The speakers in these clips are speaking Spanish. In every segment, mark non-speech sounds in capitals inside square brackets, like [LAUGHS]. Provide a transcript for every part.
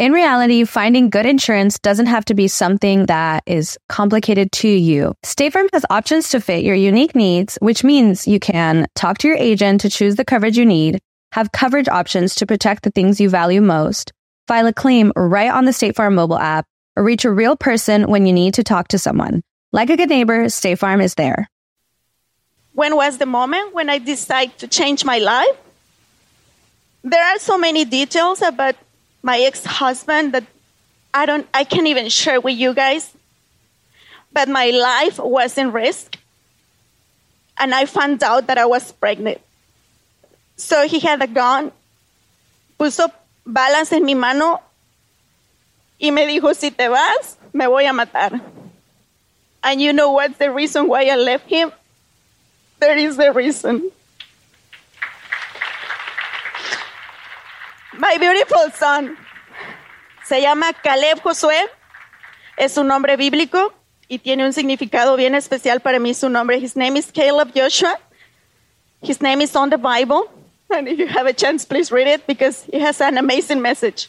In reality, finding good insurance doesn't have to be something that is complicated to you. State Farm has options to fit your unique needs, which means you can talk to your agent to choose the coverage you need, have coverage options to protect the things you value most, file a claim right on the State Farm mobile app, or reach a real person when you need to talk to someone. Like a good neighbor, State Farm is there. When was the moment when I decided to change my life? There are so many details about my ex-husband that I don't I can't even share with you guys. But my life was in risk. And I found out that I was pregnant. So he had a gun, puso balas en mi mano y me dijo, si te vas, me voy a matar. And you know what's the reason why I left him? There is the reason. My beautiful son se llama Caleb Josué, es un nombre bíblico y tiene un significado bien especial para mí su nombre. His name is Caleb Joshua. His name is on the Bible. And if you have a chance, please read it because it has an amazing message.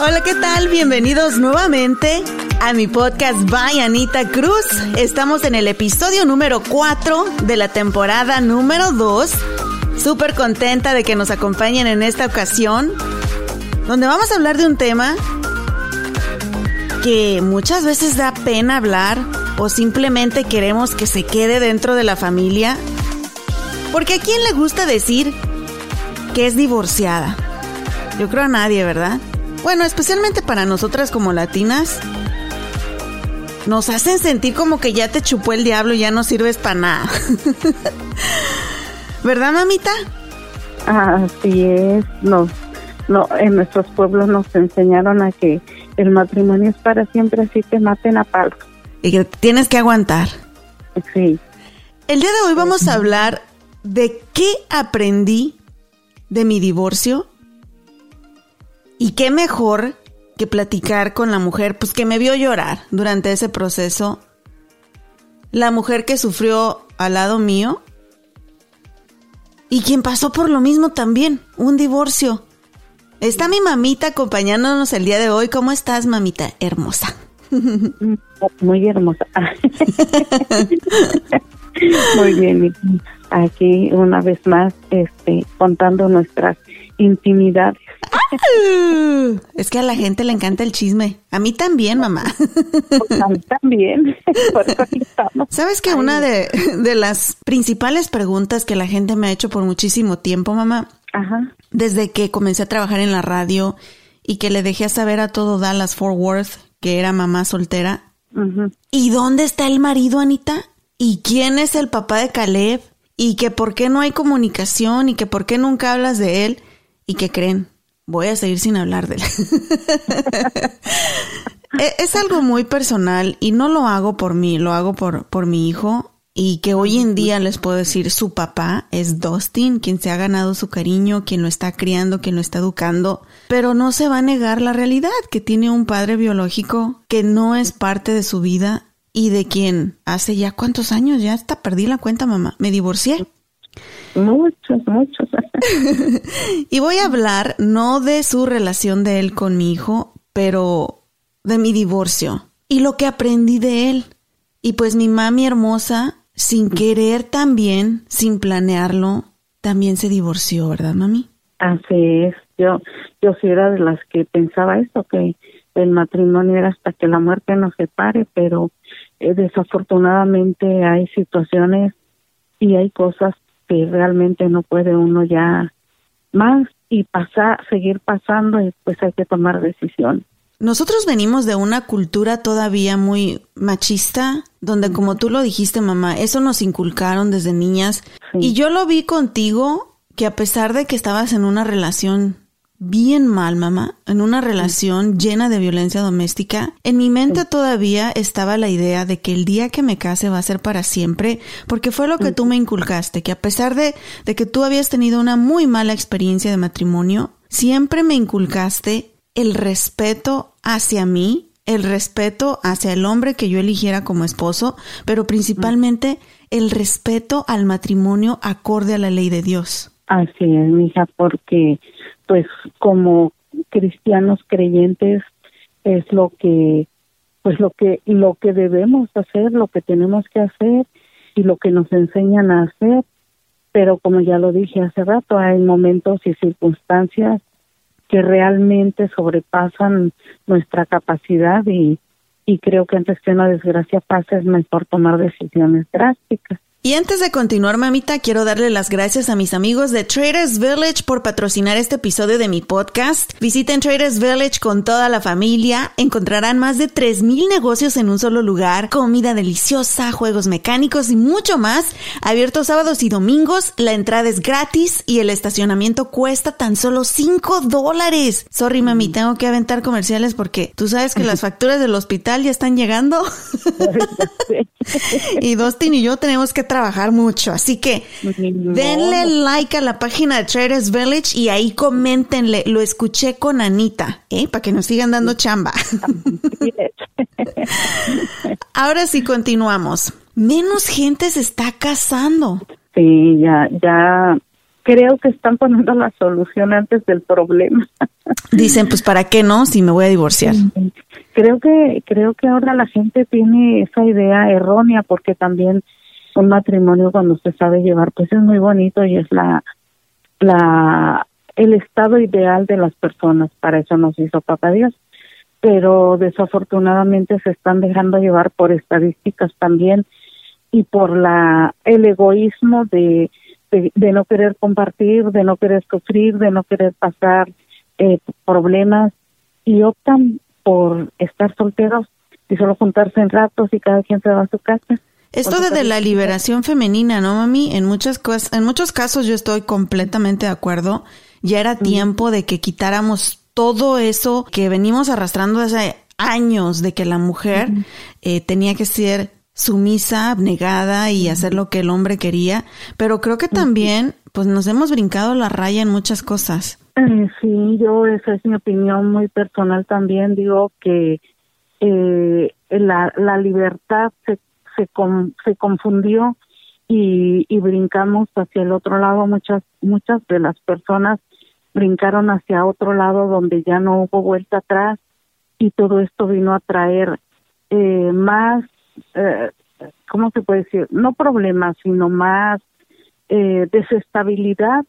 Hola, ¿qué tal? Bienvenidos nuevamente a mi podcast By Anita Cruz. Estamos en el episodio número 4 de la temporada número 2. Súper contenta de que nos acompañen en esta ocasión, donde vamos a hablar de un tema que muchas veces da pena hablar o simplemente queremos que se quede dentro de la familia. Porque a quién le gusta decir que es divorciada? Yo creo a nadie, ¿verdad? Bueno, especialmente para nosotras como latinas, nos hacen sentir como que ya te chupó el diablo y ya no sirves para nada. [LAUGHS] ¿Verdad, mamita? Así es. No, no, en nuestros pueblos nos enseñaron a que el matrimonio es para siempre, así te maten a palos. Y que tienes que aguantar. Sí. El día de hoy vamos a hablar de qué aprendí de mi divorcio y qué mejor que platicar con la mujer, pues que me vio llorar durante ese proceso. La mujer que sufrió al lado mío y quien pasó por lo mismo también, un divorcio. Está mi mamita acompañándonos el día de hoy. ¿Cómo estás, mamita hermosa? [LAUGHS] Muy hermosa. [LAUGHS] Muy bien. Aquí una vez más, este, contando nuestras intimidades. Es que a la gente le encanta el chisme. A mí también, mamá. Pues a mí también. [LAUGHS] Por eso aquí estamos. ¿Sabes que una de, de las principales preguntas que la gente me ha hecho por muchísimo tiempo, mamá? Ajá. Desde que comencé a trabajar en la radio y que le dejé saber a todo Dallas Fort Worth que era mamá soltera. Ujú. ¿Y dónde está el marido, Anita? ¿Y quién es el papá de Caleb? ¿Y que por qué no hay comunicación? ¿Y que por qué nunca hablas de él? ¿Y qué creen? Voy a seguir sin hablar de él. [LAUGHS] E- es algo muy personal y no lo hago por mí, lo hago por, por mi hijo. Y que hoy en día les puedo decir, su papá es Dustin, quien se ha ganado su cariño, quien lo está criando, quien lo está educando. Pero no se va a negar la realidad, que tiene un padre biológico que no es parte de su vida y de quien hace ya cuántos años, ya hasta perdí la cuenta, mamá. Me divorcié. Muchos, muchos. [LAUGHS] Y voy a hablar no de su relación de él con mi hijo, pero de mi divorcio y lo que aprendí de él. Y pues mi mami hermosa, sin querer también, sin planearlo, también se divorció, ¿verdad, mami? Así es. Yo, yo sí era de las que pensaba eso, que el matrimonio era hasta que la muerte nos separe, pero eh, desafortunadamente hay situaciones y hay cosas que realmente no puede uno ya más y pasar, seguir pasando y pues hay que tomar decisión. nosotros venimos de una cultura todavía muy machista, donde como tú lo dijiste, mamá, eso nos inculcaron desde niñas. Y yo lo vi contigo, que a pesar de que estabas en una relación bien mal, mamá, en una relación llena de violencia doméstica, en mi mente todavía estaba la idea de que el día que me case va a ser para siempre, porque fue lo que tú me inculcaste, que a pesar de, de que tú habías tenido una muy mala experiencia de matrimonio, siempre me inculcaste el respeto hacia mí, el respeto hacia el hombre que yo eligiera como esposo, pero principalmente el respeto al matrimonio acorde a la ley de Dios. Así es, mija, porque pues como cristianos creyentes es lo que pues lo que lo que debemos hacer, lo que tenemos que hacer y lo que nos enseñan a hacer, pero como ya lo dije hace rato, hay momentos y circunstancias que realmente sobrepasan nuestra capacidad y, y creo que antes que una desgracia pase es mejor tomar decisiones drásticas. Y antes de continuar, mamita, quiero darle las gracias a mis amigos de Traders Village por patrocinar este episodio de mi podcast. Visiten Traders Village con toda la familia. Encontrarán más de 3.000 negocios en un solo lugar, comida deliciosa, juegos mecánicos y mucho más. Abiertos sábados y domingos, la entrada es gratis y el estacionamiento cuesta tan solo 5 dólares. Sorry, mami, tengo que aventar comerciales porque tú sabes que las [LAUGHS] facturas del hospital ya están llegando. [LAUGHS] y Dustin y yo tenemos que trabajar mucho. Así que denle like a la página de Traders Village y ahí coméntenle. Lo escuché con Anita, ¿eh? Para que nos sigan dando chamba. [LAUGHS] Ahora sí continuamos. Menos gente se está casando. Sí, ya, ya creo que están poniendo la solución antes del problema. [LAUGHS] Dicen, pues para qué no, si me voy a divorciar. Creo que creo que ahora la gente tiene esa idea errónea porque también un matrimonio cuando se sabe llevar pues es muy bonito y es la la el estado ideal de las personas. Para eso nos hizo papá Dios. Pero desafortunadamente se están dejando llevar por estadísticas también y por la el egoísmo de de, no querer compartir de no querer sufrir de no querer pasar eh, problemas y optan por estar solteros y solo juntarse en ratos y cada quien se va a su casa esto de, la liberación femenina, ¿no, mami? En muchas cosas, en muchos casos yo estoy completamente de acuerdo. Ya era tiempo de que quitáramos todo eso que venimos arrastrando hace años de que la mujer eh, tenía que ser sumisa, abnegada y hacer lo que el hombre quería. Pero creo que también, pues nos hemos brincado la raya en muchas cosas. Eh, sí, yo esa es mi opinión muy personal también. Digo que eh, la, la libertad se se, se confundió y, y brincamos hacia el otro lado. Muchas, muchas de las personas brincaron hacia otro lado donde ya no hubo vuelta atrás y todo esto vino a traer eh, más, eh, ¿cómo se puede decir? No problemas, sino más eh, desestabilidad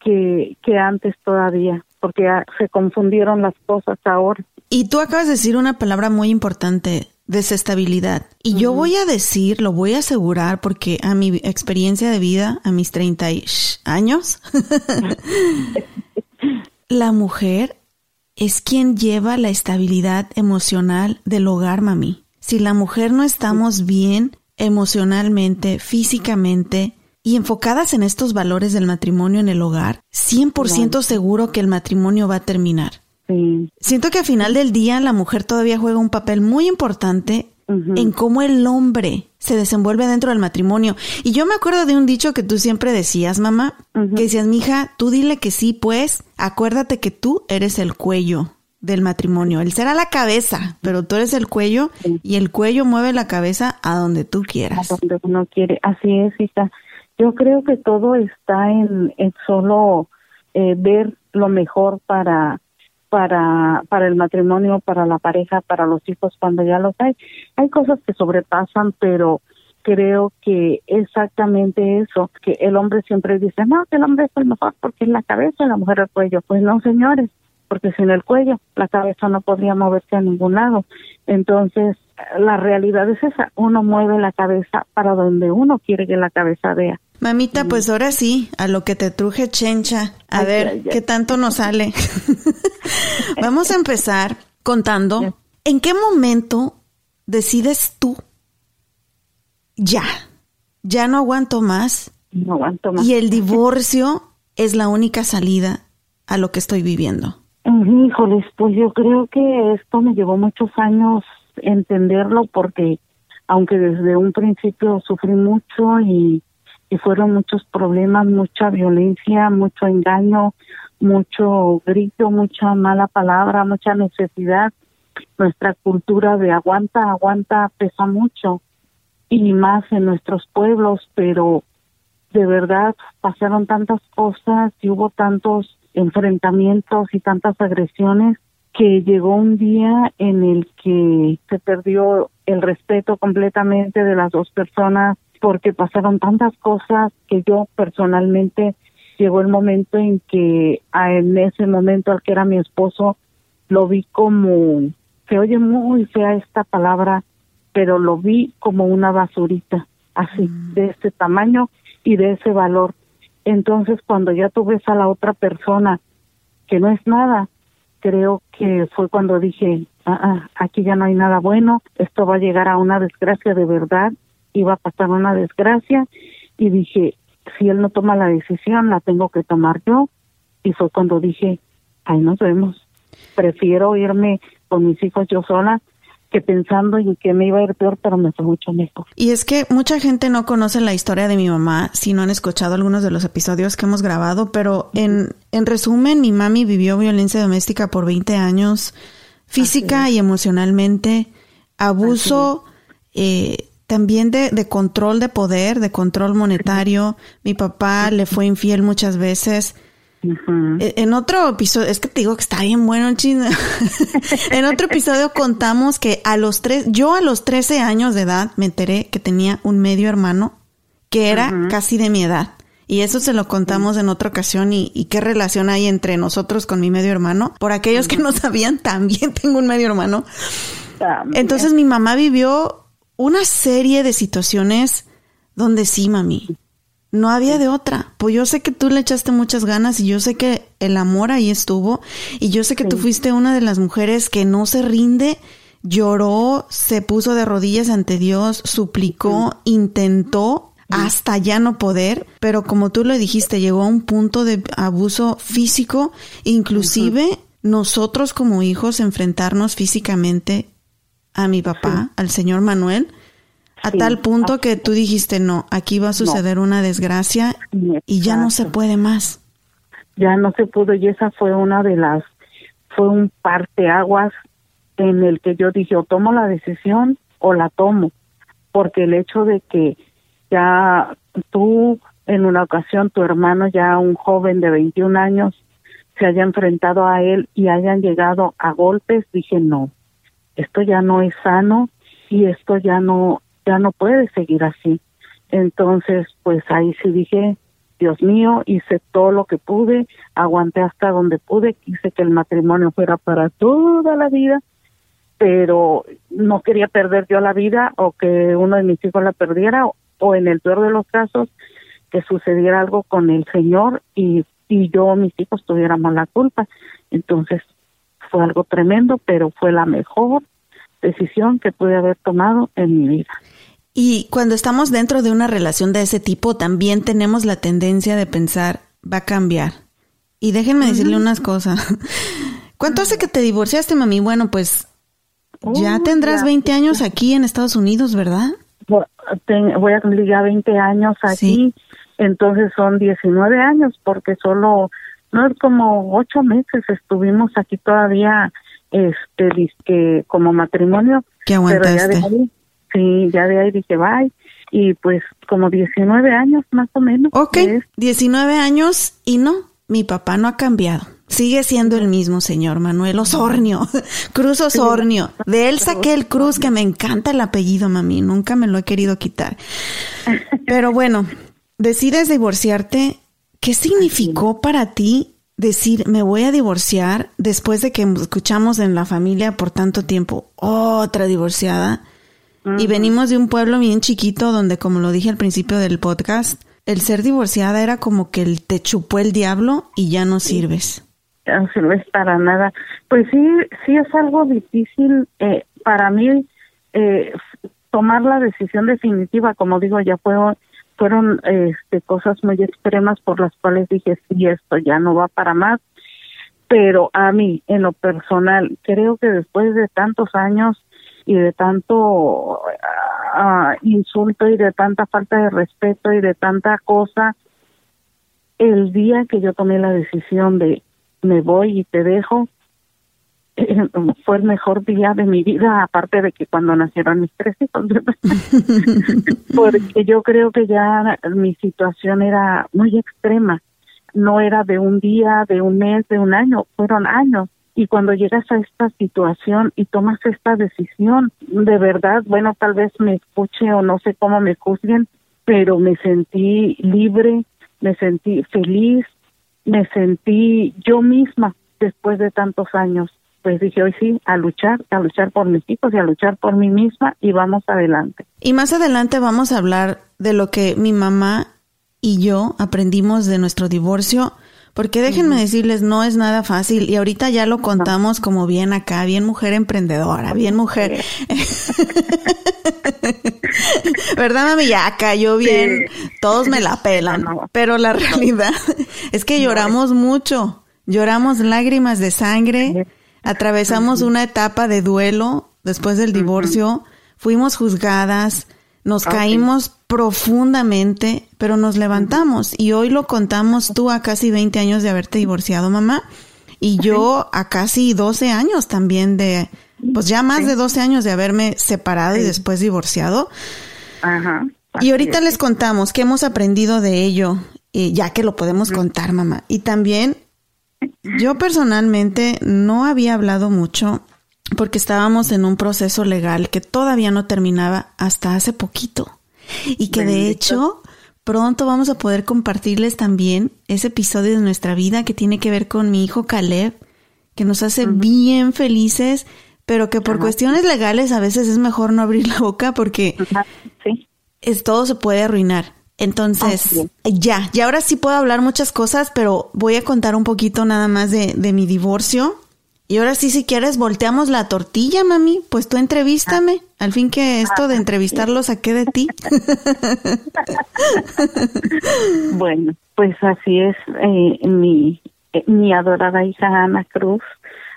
que, que antes todavía, porque se confundieron las cosas ahora. Y tú acabas de decir una palabra muy importante, desestabilidad. Y yo voy a decir, lo voy a asegurar porque a mi experiencia de vida, a mis 30 años, [LAUGHS] la mujer es quien lleva la estabilidad emocional del hogar, mami. Si la mujer no estamos bien emocionalmente, físicamente y enfocadas en estos valores del matrimonio en el hogar, 100% seguro que el matrimonio va a terminar. Siento que al final del día la mujer todavía juega un papel muy importante en cómo el hombre se desenvuelve dentro del matrimonio. Y yo me acuerdo de un dicho que tú siempre decías, mamá, que decías, mija, tú dile que sí, pues, acuérdate que tú eres el cuello del matrimonio. Él será la cabeza, pero tú eres el cuello y el cuello mueve la cabeza a donde tú quieras. A donde uno quiere. Así es, hija. Yo creo que todo está en, en solo eh, ver lo mejor para para, para el matrimonio, para la pareja, para los hijos cuando ya los hay. Hay cosas que sobrepasan, pero creo que exactamente eso, que el hombre siempre dice, no, que el hombre es el mejor porque es la cabeza y la mujer el cuello. Pues no, señores, porque sin el cuello la cabeza no podría moverse a ningún lado. Entonces, la realidad es esa, uno mueve la cabeza para donde uno quiere que la cabeza vea. Mamita, pues ahora sí, a lo que te truje chencha. A ver, ¿qué tanto nos sale? [LAUGHS] Vamos a empezar contando, ¿en qué momento decides tú ya, ya no aguanto más? No aguanto más. Y el divorcio [LAUGHS] es la única salida a lo que estoy viviendo. Híjoles, pues yo creo que esto me llevó muchos años entenderlo porque aunque desde un principio sufrí mucho y, y fueron muchos problemas, mucha violencia, mucho engaño, mucho grito, mucha mala palabra, mucha necesidad, nuestra cultura de aguanta, aguanta pesa mucho y más en nuestros pueblos, pero de verdad pasaron tantas cosas y hubo tantos enfrentamientos y tantas agresiones que llegó un día en el que se perdió el respeto completamente de las dos personas porque pasaron tantas cosas que yo personalmente llegó el momento en que en ese momento al que era mi esposo lo vi como se oye muy fea esta palabra pero lo vi como una basurita así de este tamaño y de ese valor. Entonces cuando ya tú ves a la otra persona que no es nada creo que fue cuando dije, ah, ah, aquí ya no hay nada bueno, esto va a llegar a una desgracia de verdad, iba a pasar una desgracia, y dije, si él no toma la decisión, la tengo que tomar yo, y fue cuando dije, ahí nos vemos, prefiero irme con mis hijos yo sola que pensando en que me iba a ir peor, pero me fue mucho mejor. Y es que mucha gente no conoce la historia de mi mamá si no han escuchado algunos de los episodios que hemos grabado, pero en, en resumen, mi mami vivió violencia doméstica por 20 años, física y emocionalmente, abuso eh, también de, de control de poder, de control monetario. Mi papá le fue infiel muchas veces. E, en otro episodio, es que te digo que está bien bueno el chisme. [LAUGHS] en otro episodio contamos que a los tres, yo a los 13 años de edad me enteré que tenía un medio hermano que era casi de mi edad. Y eso se lo contamos en otra ocasión y, qué relación hay entre nosotros con mi medio hermano. Por aquellos que no sabían, también [LAUGHS] tengo un medio hermano. Entonces mi mamá vivió una serie de situaciones donde sí, mami, no había de otra. Pues yo sé que tú le echaste muchas ganas y yo sé que el amor ahí estuvo. Y yo sé que tú fuiste una de las mujeres que no se rinde, lloró, se puso de rodillas ante Dios, suplicó, intentó hasta ya no poder, pero como tú lo dijiste, llegó a un punto de abuso físico, inclusive nosotros como hijos enfrentarnos físicamente a mi papá, al señor Manuel, a tal punto que tú dijiste, no, aquí va a suceder una desgracia y ya no se puede más. Ya no se pudo y esa fue una de las, fue un parteaguas en el que yo dije, o tomo la decisión o la tomo, porque el hecho de que ya tú en una ocasión, tu hermano ya un joven de 21 años, se haya enfrentado a él y hayan llegado a golpes, dije, no, esto ya no es sano y esto ya no ya no puede seguir así. Entonces, pues ahí sí dije, Dios mío, hice todo lo que pude, aguanté hasta donde pude, quise que el matrimonio fuera para toda la vida, pero no quería perder yo la vida o que uno de mis hijos la perdiera o, en el peor de los casos que sucediera algo con el Señor y, y yo mis hijos tuviéramos la culpa. Entonces fue algo tremendo, pero fue la mejor decisión que pude haber tomado en mi vida. Y cuando estamos dentro de una relación de ese tipo, también tenemos la tendencia de pensar, va a cambiar. Y déjenme decirle unas cosas. [LAUGHS] ¿Cuánto hace que te divorciaste, mami? Bueno, pues ya tendrás 20 años aquí en Estados Unidos, ¿verdad? voy a cumplir ya 20 años aquí, entonces son 19 años, porque solo, no es como 8 meses estuvimos aquí todavía este que como matrimonio. ¿Qué aguantaste? sí, ya de ahí dije bye. Y pues como 19 años más o menos. Ok, 19 años y no, mi papá no ha cambiado. Sigue siendo el mismo señor Manuel Osornio, [LAUGHS] Cruz Osornio. De él saqué el Cruz, que me encanta el apellido, mami. Nunca me lo he querido quitar. [LAUGHS] Pero bueno, decides divorciarte. ¿Qué significó para ti decir, me voy a divorciar después de que escuchamos en la familia por tanto tiempo, otra divorciada. Y venimos de un pueblo bien chiquito donde, como lo dije al principio del podcast, el ser divorciada era como que te chupó el diablo y ya no sirves. no es para nada. Pues sí, sí es algo difícil eh, para mí eh, tomar la decisión definitiva, como digo, ya fueron, fueron este, cosas muy extremas por las cuales dije, sí, esto ya no va para más, pero a mí, en lo personal, creo que después de tantos años y de tanto ah, insulto y de tanta falta de respeto y de tanta cosa, el día que yo tomé la decisión de me voy y te dejo, [LAUGHS] fue el mejor día de mi vida, aparte de que cuando nacieron mis tres hijos, [LAUGHS] porque yo creo que ya mi situación era muy extrema, no era de un día, de un mes, de un año, fueron años. Y cuando llegas a esta situación y tomas esta decisión, de verdad, bueno, tal vez me escuche o no sé cómo me juzguen, pero me sentí libre, me sentí feliz, me sentí yo misma después de tantos años pues dije hoy sí, a luchar, a luchar por mis hijos y a luchar por mí misma y vamos adelante. Y más adelante vamos a hablar de lo que mi mamá y yo aprendimos de nuestro divorcio, porque déjenme decirles, no es nada fácil y ahorita ya lo contamos como bien acá, bien mujer emprendedora, bien mujer. [LAUGHS] ¿Verdad, mami? Ya cayó bien, todos me la [LAUGHS] pelan, pero la realidad [LAUGHS] es que lloramos mucho, lloramos lágrimas de sangre Atravesamos una etapa de duelo después del divorcio, fuimos juzgadas, nos caímos profundamente, pero nos levantamos. Y hoy lo contamos tú a casi 20 años de haberte divorciado, mamá, y yo a casi 12 años también de, pues ya más de 12 años de haberme separado y después divorciado. Ajá. Y ahorita les contamos qué hemos aprendido de ello, eh, ya que lo podemos contar, mamá. Y también yo personalmente no había hablado mucho porque estábamos en un proceso legal que todavía no terminaba hasta hace poquito. Y que de hecho pronto vamos a poder compartirles también ese episodio de nuestra vida que tiene que ver con mi hijo Caleb, que nos hace bien felices, pero que por cuestiones legales a veces es mejor no abrir la boca porque es, todo se puede arruinar. Entonces, ya, y ahora sí puedo hablar muchas cosas, pero voy a contar un poquito nada más de, de mi divorcio. Y ahora sí, si quieres, volteamos la tortilla, mami. Pues tú entrevístame. Al fin que esto de entrevistarlo saqué de ti. [LAUGHS] bueno, pues así es eh, mi, eh, mi adorada hija Ana Cruz.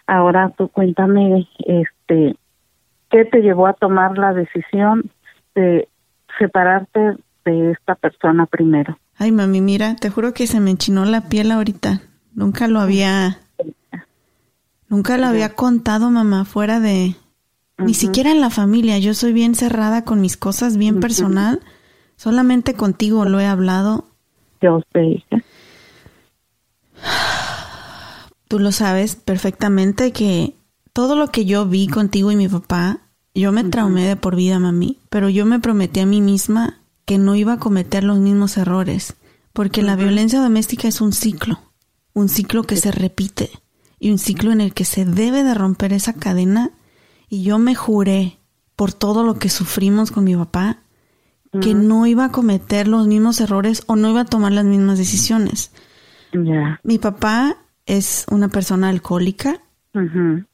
Ahora tú cuéntame, este, ¿qué te llevó a tomar la decisión de separarte de esta persona primero. Ay, mami, mira, te juro que se me enchinó la piel ahorita. Nunca lo había... Nunca lo había contado, mamá, fuera de... Ni siquiera en la familia. Yo soy bien cerrada con mis cosas, bien personal. Solamente contigo lo he hablado. Yo sé, Tú lo sabes perfectamente que todo lo que yo vi contigo y mi papá, yo me traumé de por vida, mami. Pero yo me prometí a mí misma que no iba a cometer los mismos errores, porque la violencia doméstica es un ciclo, un ciclo que se repite y un ciclo en el que se debe de romper esa cadena. Y yo me juré por todo lo que sufrimos con mi papá que no iba a cometer los mismos errores o no iba a tomar las mismas decisiones. Mi papá es una persona alcohólica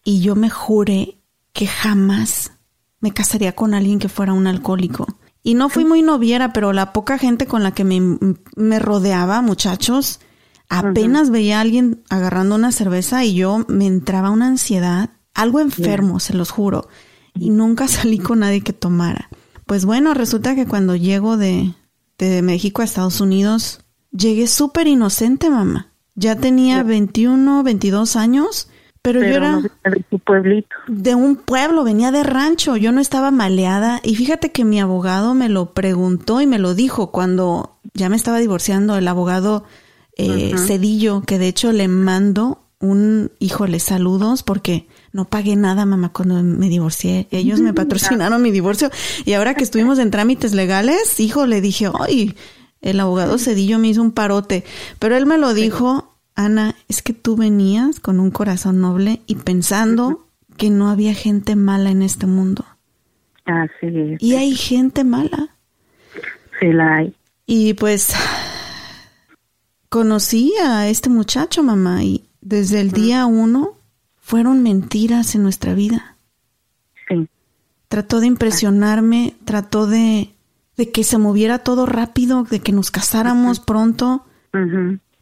y yo me juré que jamás me casaría con alguien que fuera un alcohólico. Y no fui muy noviera, pero la poca gente con la que me, rodeaba, muchachos, apenas veía a alguien agarrando una cerveza y yo me entraba una ansiedad, algo enfermo, se los juro. Y nunca salí con nadie que tomara. Pues bueno, resulta que cuando llego de, de México a Estados Unidos, llegué súper inocente, mamá. Ya tenía 21, 22 años pero, yo era de pueblito. De un pueblo, venía de rancho, yo no estaba maleada. Y fíjate que mi abogado me lo preguntó y me lo dijo cuando ya me estaba divorciando, el abogado eh, Cedillo, que de hecho le mando un, híjole, saludos porque no pagué nada, mamá, cuando me divorcié. Ellos me [LAUGHS] patrocinaron mi divorcio y ahora que estuvimos en trámites legales, hijo, le dije, ay, el abogado Cedillo me hizo un parote, pero él me lo dijo Ana, es que tú venías con un corazón noble y pensando que no había gente mala en este mundo. Así es. Y hay gente mala. Sí, la hay. Y pues conocí a este muchacho, mamá, y, desde el día uno fueron mentiras en nuestra vida. Sí. Trató de impresionarme, trató de, de que se moviera todo rápido, de que nos casáramos pronto.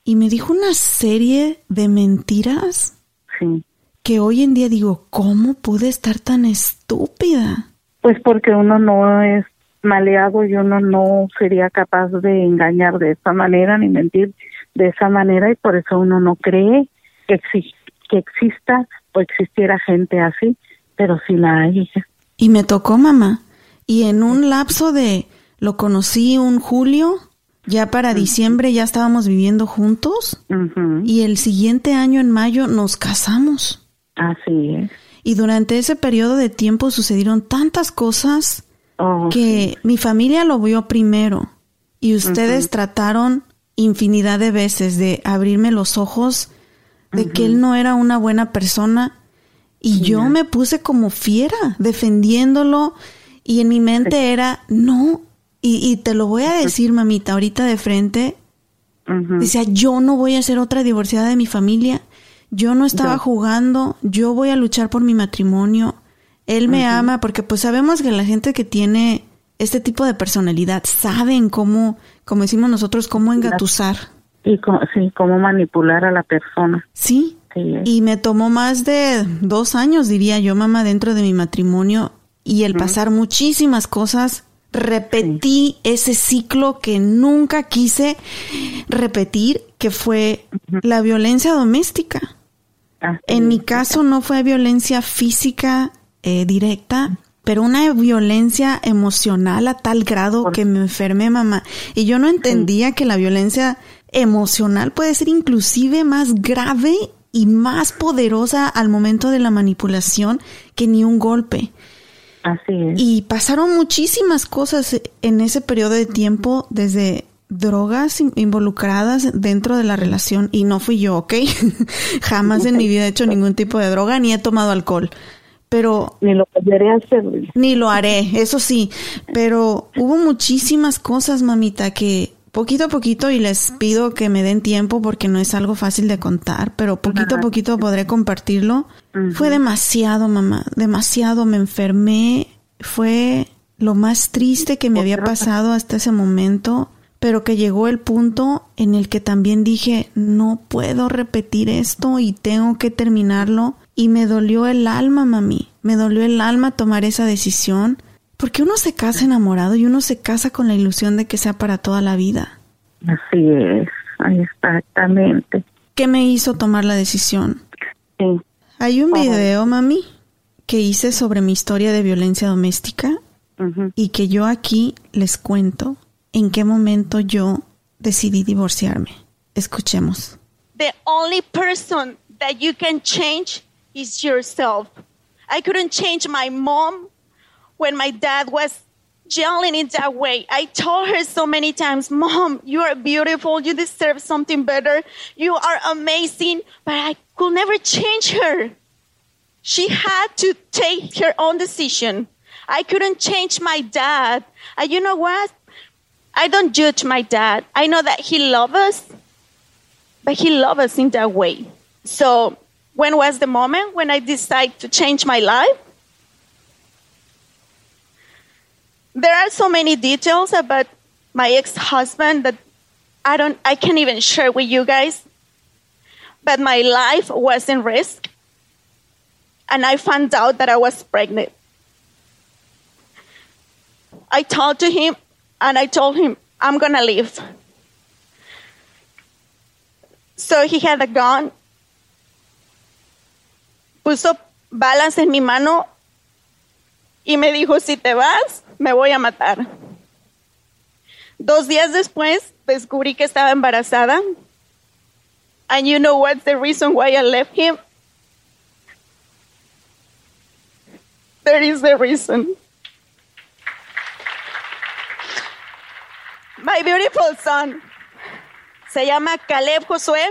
Y me dijo una serie de mentiras Sí. que hoy en día digo, ¿cómo pude estar tan estúpida? Pues porque uno no es maleado y uno no sería capaz de engañar de esa manera ni mentir de esa manera y por eso uno no cree que, exi- que exista o existiera gente así, pero sí la hay. Y me tocó mamá. Y en un lapso de, lo conocí un julio, ya para diciembre ya estábamos viviendo juntos y el siguiente año en mayo nos casamos. Así es. Y durante ese periodo de tiempo sucedieron tantas cosas Oh, que mi familia lo vio primero y ustedes trataron infinidad de veces de abrirme los ojos de que él no era una buena persona y yo me puse como fiera defendiéndolo y en mi mente era no y, y te lo voy a decir mamita ahorita de frente. Decía, yo no voy a ser otra divorciada de mi familia. Yo no estaba jugando. Yo voy a luchar por mi matrimonio. Él me ama porque pues sabemos que la gente que tiene este tipo de personalidad saben cómo, como decimos nosotros, cómo engatusar. Y co- sí, cómo manipular a la persona. Sí. Y me tomó más de dos años, diría yo, mamá, dentro de mi matrimonio y el pasar muchísimas cosas. Repetí ese ciclo que nunca quise repetir, que fue la violencia doméstica. Así En mi caso no fue violencia física eh, directa, pero una violencia emocional a tal grado que me enfermé, mamá. Y yo no entendía que la violencia emocional puede ser inclusive más grave y más poderosa al momento de la manipulación que ni un golpe. Así es. Y pasaron muchísimas cosas en ese periodo de tiempo, desde drogas in- involucradas dentro de la relación, y no fui yo, ¿ok? [LAUGHS] Jamás en mi vida he hecho ningún tipo de droga ni he tomado alcohol, pero Ni lo volveré a hacer. ni lo haré, eso sí, pero hubo muchísimas cosas, mamita, que poquito a poquito, y les pido que me den tiempo porque no es algo fácil de contar, pero poquito a poquito podré compartirlo. Fue demasiado, mamá, demasiado, me enfermé, fue lo más triste que me había pasado hasta ese momento, pero que llegó el punto en el que también dije, no puedo repetir esto y tengo que terminarlo. Y me dolió el alma, mami, me dolió el alma tomar esa decisión, porque uno se casa enamorado y uno se casa con la ilusión de que sea para toda la vida. Así es. Exactamente. ¿Qué me hizo tomar la decisión? Sí. Hay un Ajá. video, mami, que hice sobre mi historia de violencia doméstica y que yo aquí les cuento en qué momento yo decidí divorciarme. Escuchemos. the only person that you can change is yourself. I couldn't change my mom when my dad was yelling in that way. I told her so many times, Mom, you are beautiful. You deserve something better. You are amazing. But I could never change her. She had to take her own decision. I couldn't change my dad. And you know what? I don't judge my dad. I know that he loves us, but he loves us in that way. So when was the moment when I decided to change my life? There are so many details about my ex-husband that I don't I can't even share with you guys. But my life was in risk. And I found out that I was pregnant. I talked to him and I told him, I'm gonna leave. So he had a gun. Puso balas en mi mano y me dijo, si te vas, me voy a matar. Dos días después descubrí que estaba embarazada. And you know what's the reason why I left him? There is the reason. My beautiful son se llama Caleb Josué.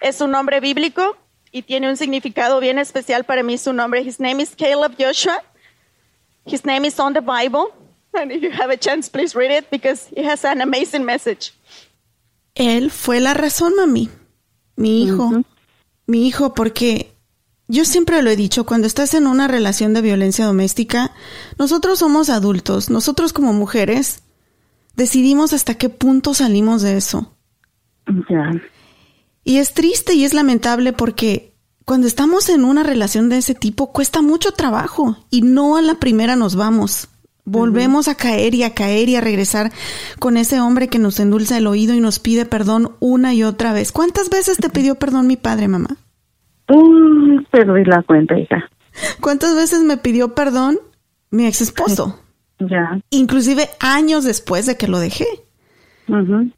Es un nombre bíblico y tiene un significado bien especial para mí su nombre. His name is Caleb Joshua. His name is on the Bible. And if you have a chance, please read it because it has an amazing message. Él fue la razón, mami. Mi hijo. mi hijo, porque yo siempre lo he dicho, cuando estás en una relación de violencia doméstica, nosotros somos adultos, nosotros como mujeres decidimos hasta qué punto salimos de eso. Ya. Y es triste y es lamentable porque cuando estamos en una relación de ese tipo cuesta mucho trabajo y no a la primera nos vamos. Volvemos a caer y a caer y a regresar con ese hombre que nos endulza el oído y nos pide perdón una y otra vez. ¿Cuántas veces te pidió perdón mi padre, mamá? Uh, perdí la cuenta, hija. ¿Cuántas veces me pidió perdón mi ex esposo? [LAUGHS] Ya. Inclusive años después de que lo dejé.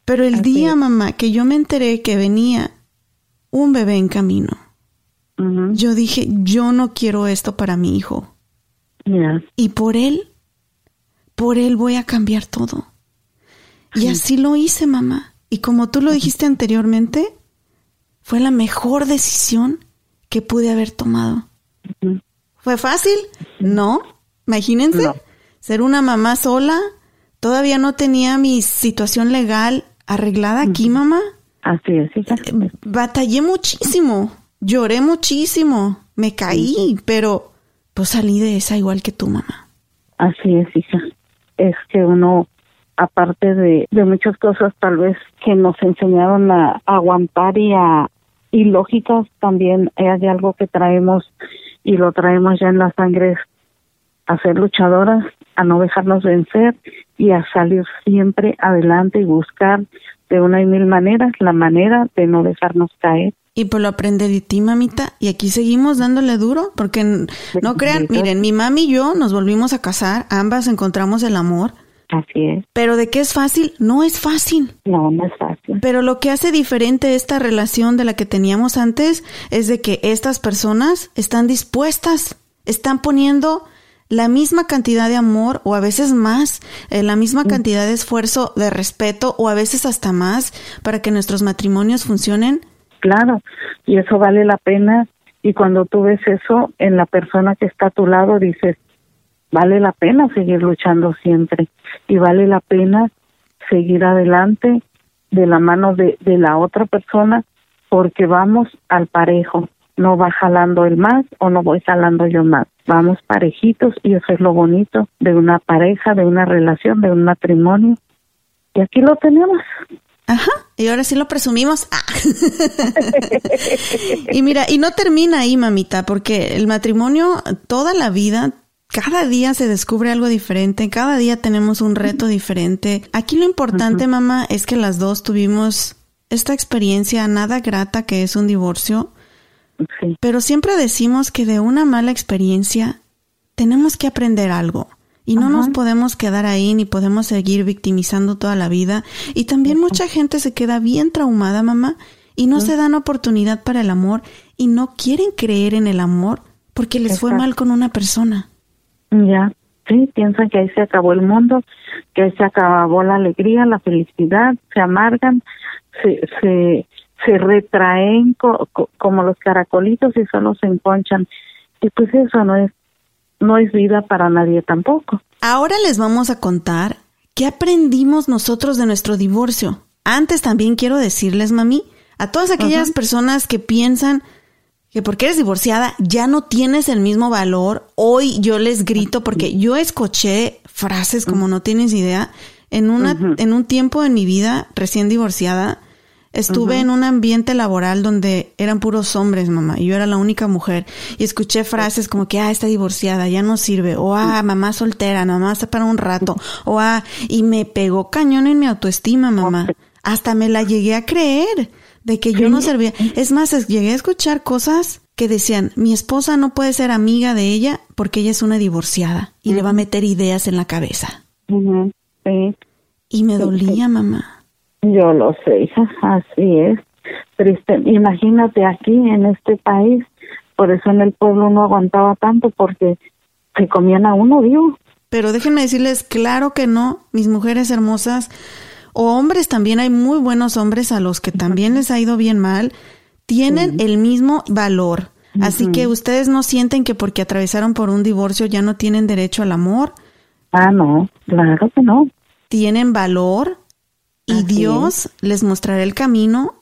Pero el Así día, es. mamá, que yo me enteré que venía un bebé en camino, Yo dije, yo no quiero esto para mi hijo. Y por él, por él voy a cambiar todo. Y así lo hice, mamá. Y como tú lo dijiste anteriormente, fue la mejor decisión que pude haber tomado. ¿Fue fácil? No. Imagínense, No. ser una mamá sola. Todavía no tenía mi situación legal arreglada aquí, mamá. Así es. Eh, Batallé muchísimo, lloré muchísimo, me caí, pero pues salí de esa igual que tú, mamá. Así es, hija. Es que uno, aparte de, de muchas cosas tal vez que nos enseñaron a, aguantar y a y lógicas, también hay algo que traemos y lo traemos ya en la sangre a ser luchadoras, a no dejarnos vencer y a salir siempre adelante y buscar de una y mil maneras la manera de no dejarnos caer. Y pues lo aprendí de ti, mamita, y aquí seguimos dándole duro, porque n- no crean, miren, mi mami y yo nos volvimos a casar, ambas encontramos el amor, Así es. pero de qué es fácil, no es fácil. No, no es fácil. Pero lo que hace diferente esta relación de la que teníamos antes es de que estas personas están dispuestas, están poniendo la misma cantidad de amor o a veces más, eh, la misma cantidad de esfuerzo, de respeto o a veces hasta más para que nuestros matrimonios funcionen. Claro, y eso vale la pena. Y cuando tú ves eso en la persona que está a tu lado, dices, vale la pena seguir luchando siempre. Y vale la pena seguir adelante de la mano de, de la otra persona porque vamos al parejo. No va jalando el más o no voy jalando yo más. Vamos parejitos y eso es lo bonito de una pareja, de una relación, de un matrimonio. Y aquí lo tenemos. Ajá, y ahora sí lo presumimos. Ah. [LAUGHS] y mira, y no termina ahí, mamita, porque el matrimonio toda la vida, cada día se descubre algo diferente, cada día tenemos un reto diferente. Aquí lo importante, mamá, es que las dos tuvimos esta experiencia nada grata que es un divorcio, Sí, pero siempre decimos que de una mala experiencia tenemos que aprender algo. Y no Ajá. nos podemos quedar ahí ni podemos seguir victimizando toda la vida. Y también mucha gente se queda bien traumada, mamá, y no se dan oportunidad para el amor y no quieren creer en el amor porque les fue mal con una persona. Ya, sí, piensan que ahí se acabó el mundo, que ahí se acabó la alegría, la felicidad, se amargan, se, se, se retraen co- co- como los caracolitos y solo se emponchan. Y pues eso no es, no es vida para nadie tampoco. Ahora les vamos a contar qué aprendimos nosotros de nuestro divorcio. Antes también quiero decirles, mami, a todas aquellas personas que piensan que porque eres divorciada ya no tienes el mismo valor. Hoy yo les grito porque yo escuché frases como no tienes idea. En una, en un tiempo en mi vida recién divorciada, estuve en un ambiente laboral donde eran puros hombres, mamá, y yo era la única mujer. Y escuché frases como que, ah, está divorciada, ya no sirve, o ah, mamá soltera, mamá está para un rato, o ah, y me pegó cañón en mi autoestima, mamá. Hasta me la llegué a creer de que yo no servía. Es más, llegué a escuchar cosas que decían, mi esposa no puede ser amiga de ella porque ella es una divorciada y le va a meter ideas en la cabeza. Sí, Y me dolía, mamá. Yo lo sé, hija, así es. Triste. Imagínate aquí en este país, por eso en el pueblo no aguantaba tanto porque se comían a uno vivo. Pero déjenme decirles, claro que no, mis mujeres hermosas, o hombres también, hay muy buenos hombres a los que también les ha ido bien mal, tienen el mismo valor. Así que ustedes no sienten que porque atravesaron por un divorcio ya no tienen derecho al amor, Ah, no, claro que no. tienen valor y Así Dios les mostrará el camino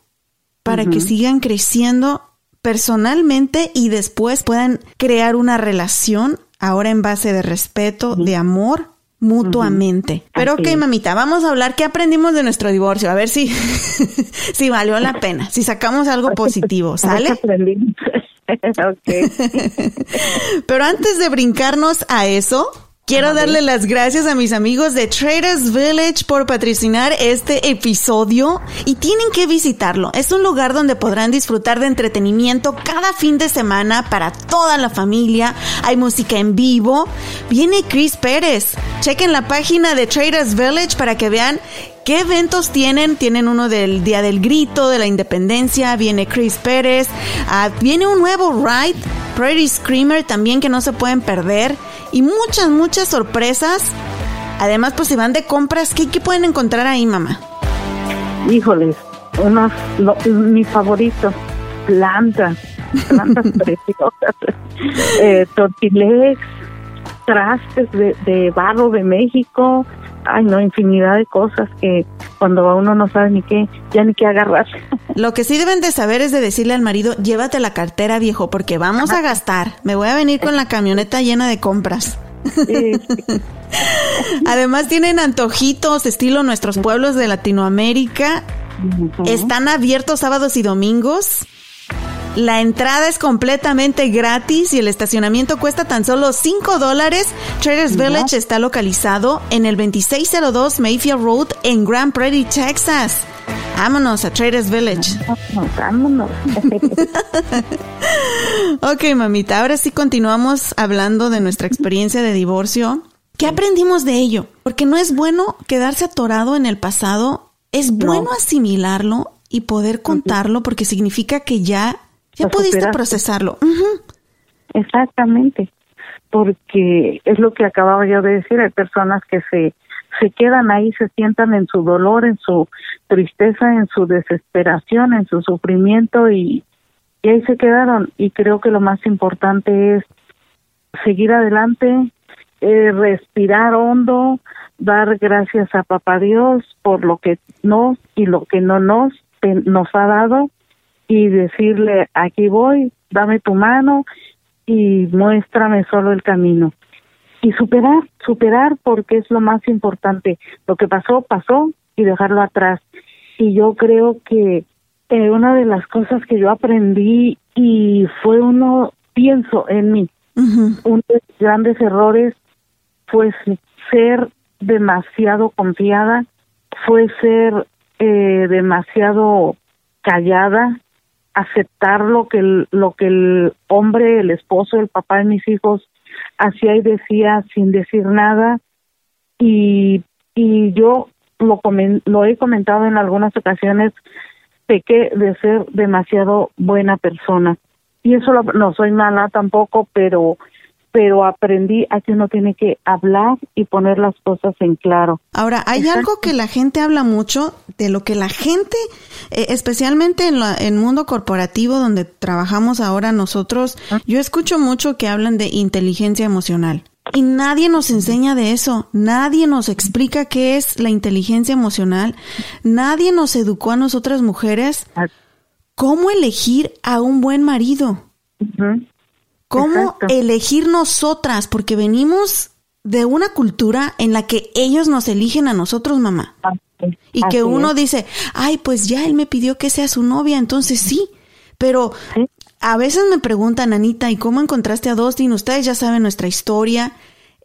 para que sigan creciendo personalmente y después puedan crear una relación ahora en base de respeto, de amor mutuamente. Pero ok, mamita, vamos a hablar qué aprendimos de nuestro divorcio, a ver si, [LAUGHS] si valió la pena, si sacamos algo positivo, [LAUGHS] ¿sale? [LAUGHS] Pero antes de brincarnos a eso, Quiero darle las gracias a mis amigos de Traders Village por patrocinar este episodio y tienen que visitarlo. Es un lugar donde podrán disfrutar de entretenimiento cada fin de semana para toda la familia. Hay música en vivo. Viene Chris Pérez. Chequen la página de Traders Village para que vean ¿Qué eventos tienen? Tienen uno del Día del Grito, de la Independencia, viene Chris Pérez, ah, viene un nuevo ride, Pretty Screamer también que no se pueden perder y muchas, muchas sorpresas. Además, pues si van de compras, ¿qué, qué pueden encontrar ahí, mamá? Híjoles, unos, mi favorito, plantas, plantas [LAUGHS] preciosas, eh, tortilex, trastes de, de barro de México, ay no, infinidad de cosas que cuando uno no sabe ni qué, ya ni qué agarrar. [LAUGHS] Lo que sí deben de saber es de decirle al marido, llévate la cartera viejo, porque vamos a gastar. Me voy a venir con la camioneta llena de compras. [LAUGHS] Además tienen antojitos estilo nuestros pueblos de Latinoamérica. Están abiertos sábados y domingos. La entrada es completamente gratis y el estacionamiento cuesta tan solo 5 dólares. Traders Village está localizado en el 2602 Mayfield Road en Grand Prairie, Texas. Vámonos a Traders Village. Vámonos. [LAUGHS] ok, mamita, ahora sí continuamos hablando de nuestra experiencia de divorcio. ¿Qué aprendimos de ello? Porque no es bueno quedarse atorado en el pasado, es bueno asimilarlo y poder contarlo porque significa que ya ya pudiste procesarlo. Exactamente, porque es lo que acababa yo de decir, hay personas que se se quedan ahí, se sientan en su dolor, en su tristeza, en su desesperación, en su sufrimiento y, y ahí se quedaron. Y creo que lo más importante es seguir adelante, eh, respirar hondo, dar gracias a Papá Dios por lo que nos y lo que no nos nos ha dado y decirle, aquí voy, dame tu mano y muéstrame solo el camino. Y superar, superar porque es lo más importante. Lo que pasó, pasó y dejarlo atrás. Y yo creo que eh, una de las cosas que yo aprendí y fue uno, pienso en mí, uno de los grandes errores fue ser demasiado confiada, fue ser eh, demasiado callada, aceptar lo que el, lo que el hombre, el esposo, el papá de mis hijos hacía y decía sin decir nada. Y y yo lo lo he comentado en algunas ocasiones pequé de ser demasiado buena persona. Y eso no soy mala tampoco pero pero aprendí a que uno tiene que hablar y poner las cosas en claro. Ahora, hay algo que la gente habla mucho, de lo que la gente, eh, especialmente en el mundo corporativo donde trabajamos ahora nosotros, yo escucho mucho que hablan de inteligencia emocional. Y nadie nos enseña de eso, nadie nos explica qué es la inteligencia emocional, nadie nos educó a nosotras mujeres cómo elegir a un buen marido. ¿Cómo elegir nosotras? Porque venimos de una cultura en la que ellos nos eligen a nosotros, mamá. y que uno dice, ay, pues ya él me pidió que sea su novia, entonces sí. Pero a veces me preguntan, Anita, ¿y cómo encontraste a Dustin? Ustedes ya saben nuestra historia.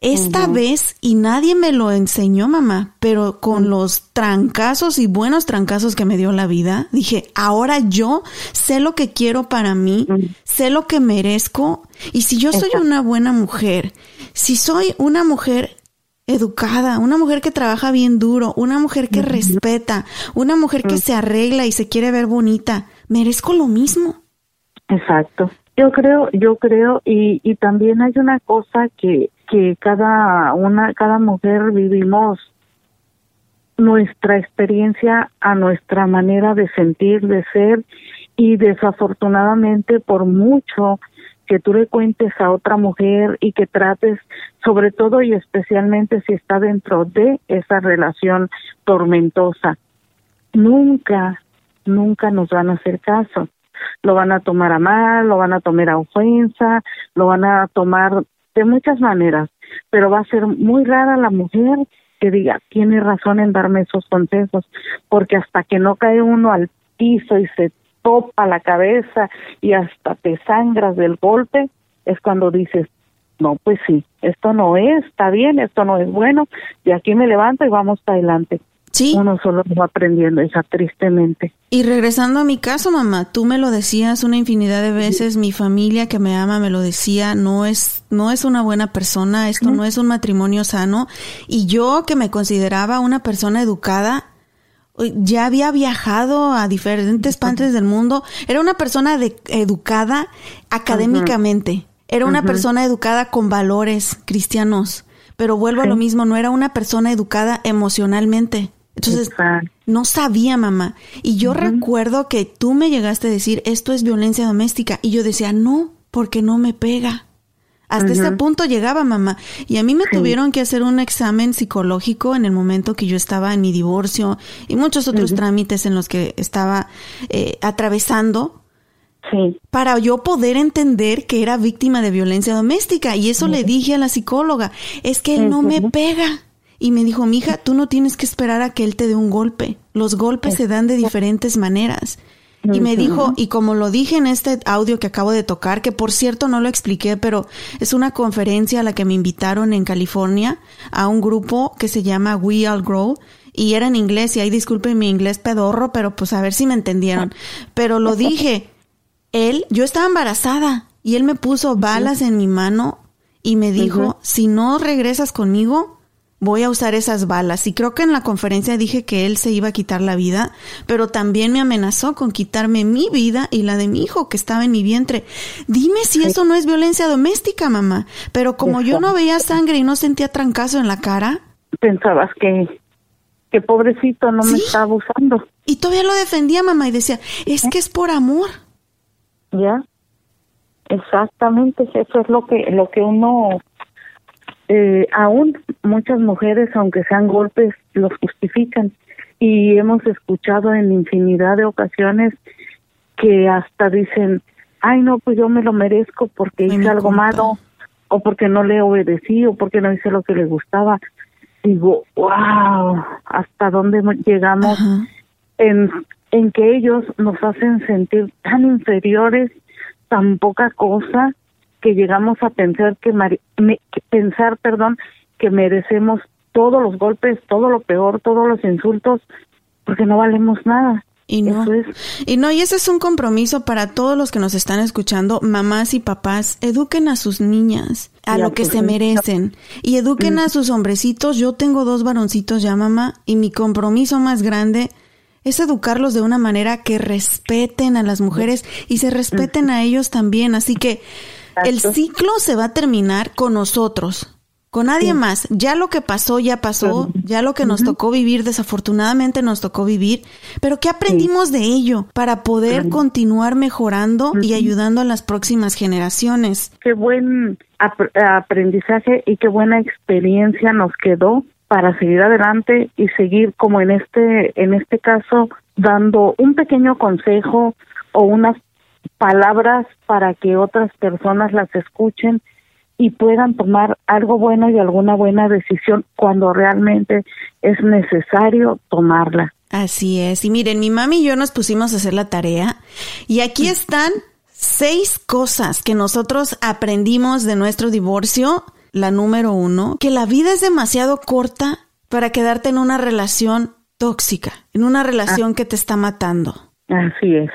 Esta vez, y nadie me lo enseñó, mamá, pero con los trancazos y buenos trancazos que me dio la vida, dije, ahora yo sé lo que quiero para mí, sé lo que merezco, y si yo soy una buena mujer, si soy una mujer educada, una mujer que trabaja bien duro, una mujer que respeta, una mujer que se arregla y se quiere ver bonita, merezco lo mismo. Exacto. Yo creo, yo creo, y, y también hay una cosa que que cada una, cada mujer vivimos nuestra experiencia a nuestra manera de sentir, de ser y desafortunadamente por mucho que tú le cuentes a otra mujer y que trates, sobre todo y especialmente si está dentro de esa relación tormentosa, nunca, nunca nos van a hacer caso. lo van a tomar a mal, lo van a tomar a ofensa, lo van a tomar de muchas maneras, pero va a ser muy rara la mujer que diga, tiene razón en darme esos consejos, porque hasta que no cae uno al piso y se topa la cabeza y hasta te sangras del golpe, es cuando dices, no, pues sí, esto no es, está bien, esto no es bueno, y aquí me levanto y vamos para adelante. Sí. Uno solo va aprendiendo esa tristemente. Y regresando a mi caso, mamá, tú me lo decías una infinidad de veces, mi familia que me ama me lo decía, no es no es una buena persona, esto no es un matrimonio sano. Y yo que me consideraba una persona educada, ya había viajado a diferentes partes del mundo, era una persona de, educada académicamente, era una persona educada con valores cristianos, pero vuelvo a lo mismo, no era una persona educada emocionalmente. Entonces, no sabía, mamá. Y yo recuerdo que tú me llegaste a decir, esto es violencia doméstica. Y yo decía, no, porque no me pega. Hasta ese punto llegaba mamá. Y a mí me tuvieron que hacer un examen psicológico en el momento que yo estaba en mi divorcio y muchos otros trámites en los que estaba eh, atravesando. Sí. Para yo poder entender que era víctima de violencia doméstica. Y eso le dije a la psicóloga, es que él no me pega. Y me dijo, mija, tú no tienes que esperar a que él te dé un golpe. Los golpes se dan de diferentes maneras. Y me dijo, y como lo dije en este audio que acabo de tocar, que por cierto no lo expliqué, pero es una conferencia a la que me invitaron en California a un grupo que se llama We All Grow y era en inglés y ahí disculpen mi inglés pedorro, pero pues a ver si me entendieron. Pero lo dije, él, yo estaba embarazada y él me puso balas en mi mano y me dijo, si no regresas conmigo, voy a usar esas balas. Y creo que en la conferencia dije que él se iba a quitar la vida, pero también me amenazó con quitarme mi vida y la de mi hijo que estaba en mi vientre. Dime si eso no es violencia doméstica, mamá. Pero como yo no veía sangre y no sentía trancazo en la cara. Pensabas que, que pobrecito no me estaba usando. Y todavía lo defendía, mamá, y decía, es que es por amor. Ya. Exactamente, eso es lo que lo que uno eh, aún muchas mujeres, aunque sean golpes, los justifican. Y hemos escuchado en infinidad de ocasiones que hasta dicen, ay no, pues yo me lo merezco porque hice algo malo, o porque no le obedecí, o porque no hice lo que le gustaba. Digo, wow, hasta dónde llegamos en, en que ellos nos hacen sentir tan inferiores, tan poca cosa, que llegamos a pensar que, pensar, perdón, que merecemos todos los golpes, todo lo peor, todos los insultos, porque no valemos nada. Y no, y no, y ese es un compromiso para todos los que nos están escuchando, mamás y papás, eduquen a sus niñas a lo que se merecen y eduquen a sus hombrecitos. Yo tengo dos varoncitos ya, mamá, y mi compromiso más grande es educarlos de una manera que respeten a las mujeres y se respeten a ellos también. Así que el ciclo se va a terminar con nosotros, con nadie más. Ya lo que pasó, ya pasó, ya lo que nos tocó vivir, desafortunadamente nos tocó vivir, pero ¿qué aprendimos de ello para poder continuar mejorando y ayudando a las próximas generaciones? Qué buen aprendizaje y qué buena experiencia nos quedó para seguir adelante y seguir como en este en este caso dando un pequeño consejo o unas palabras para que otras personas las escuchen y puedan tomar algo bueno y alguna buena decisión cuando realmente es necesario tomarla. Así es. Y miren, mi mami y yo nos pusimos a hacer la tarea y aquí están seis cosas que nosotros aprendimos de nuestro divorcio. La número uno, que la vida es demasiado corta para quedarte en una relación tóxica, en una relación que te está matando. Así es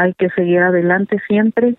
hay que seguir adelante siempre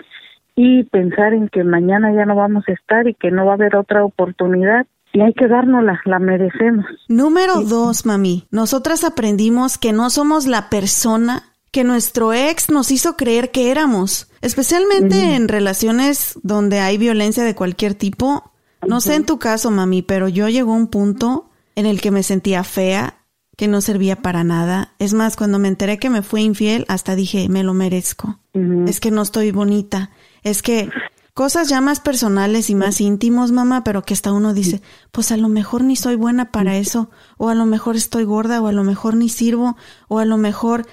y pensar en que mañana ya no vamos a estar y que no va a haber otra oportunidad y hay que dárnosla, la merecemos. Número dos, mami, nosotras aprendimos que no somos la persona que nuestro ex nos hizo creer que éramos, especialmente en relaciones donde hay violencia de cualquier tipo. No sé en tu caso, mami, pero yo llegó a un punto en el que me sentía fea, que no servía para nada. Es más, cuando me enteré que me fue infiel, hasta dije, me lo merezco. Es que no estoy bonita. Es que cosas ya más personales y más íntimos, mamá, pero que hasta uno dice, pues a lo mejor ni soy buena para eso, o a lo mejor estoy gorda, o a lo mejor ni sirvo, o a lo mejor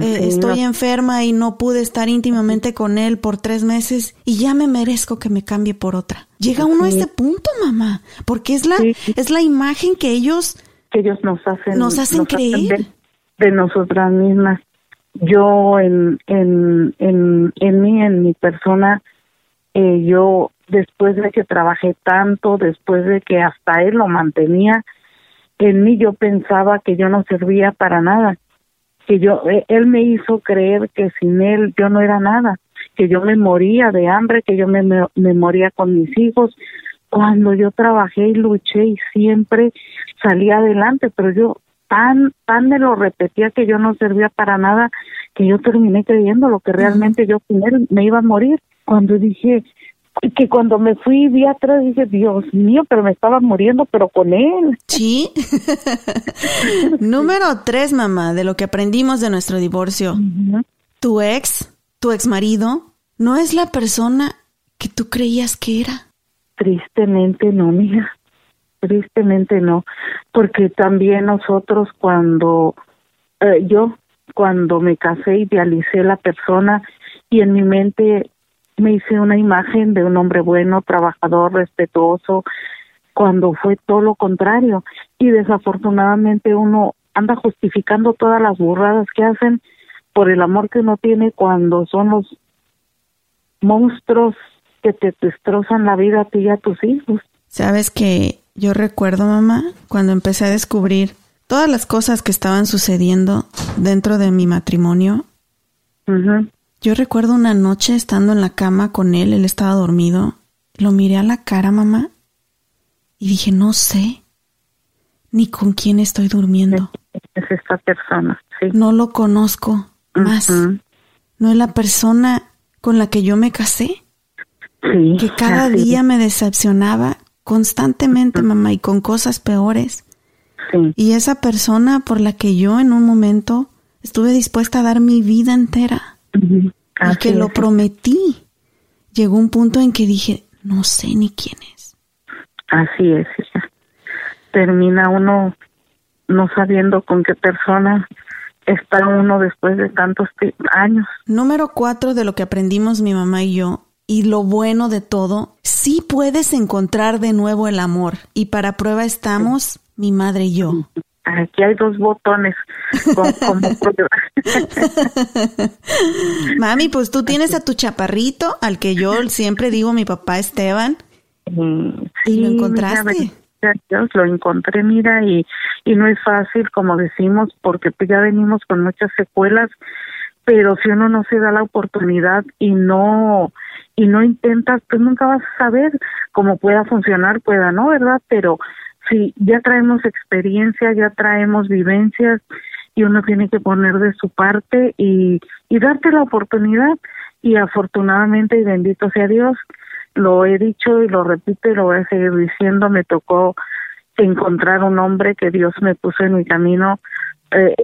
eh, estoy enferma y no pude estar íntimamente con él por tres meses y ya me merezco que me cambie por otra. Llega uno a ese punto, mamá, porque es la, es la imagen que ellos, que ellos nos hacen, nos hacen creer de, nosotras mismas. Yo en, en, en, en mí, en mi persona, eh, yo después de que trabajé tanto, después de que hasta él lo mantenía, en mí yo pensaba que yo no servía para nada que yo, e, él me hizo creer que sin él yo no era nada, que yo me moría de hambre, que yo me, me, moría con mis hijos, cuando yo trabajé y luché y siempre salí adelante, pero yo tan, tan me lo repetía que yo no servía para nada, que yo terminé creyendo lo que realmente yo me iba a morir. Cuando dije, que cuando me fui vi atrás dije, Dios mío, pero me estaba muriendo, pero con él. Sí. [LAUGHS] Número tres, mamá, de lo que aprendimos de nuestro divorcio. Tu ex, tu ex marido, no es la persona que tú creías que era. Tristemente no, mija. Tristemente no. Porque también nosotros cuando, eh, yo, cuando me casé, idealicé la persona y en mi mente me hice una imagen de un hombre bueno, trabajador, respetuoso, cuando fue todo lo contrario. Y desafortunadamente uno anda justificando todas las burradas que hacen por el amor que uno tiene cuando son los monstruos que te destrozan la vida a ti y a tus hijos. Sabes que yo recuerdo, mamá, cuando empecé a descubrir todas las cosas que estaban sucediendo dentro de mi matrimonio, yo recuerdo una noche estando en la cama con él, él estaba dormido, lo miré a la cara, mamá, y dije, no sé ni con quién estoy durmiendo. Es esta persona, sí. No lo conozco más. No es la persona con la que yo me casé. Sí, que cada día me decepcionaba constantemente, mamá, y con cosas peores. Sí. Y esa persona por la que yo en un momento estuve dispuesta a dar mi vida entera y que lo prometí. Llegó un punto en que dije, no sé ni quién es. Así es, Termina uno no sabiendo con qué persona está uno después de tantos años. Número cuatro de lo que aprendimos mi mamá y yo, y lo bueno de todo, sí puedes encontrar de nuevo el amor. Y para prueba estamos mi madre y yo. Aquí hay dos botones como [LAUGHS] Mami, pues tú tienes a tu chaparrito, al que yo siempre digo mi papá Esteban. Mm, sí, ¿Y lo encontraste? Dios, lo encontré, mira, y, y no es fácil, como decimos, porque pues ya venimos con muchas secuelas, pero si uno no se da la oportunidad y no y no intentas, pues nunca vas a saber cómo pueda funcionar, pueda no, ¿verdad? Pero sí, ya traemos experiencia, ya traemos vivencias y uno tiene que poner de su parte y, y darte la oportunidad y afortunadamente y bendito sea Dios, lo he dicho y lo repito y lo voy a seguir diciendo, me tocó encontrar un hombre que Dios me puso en mi camino eh,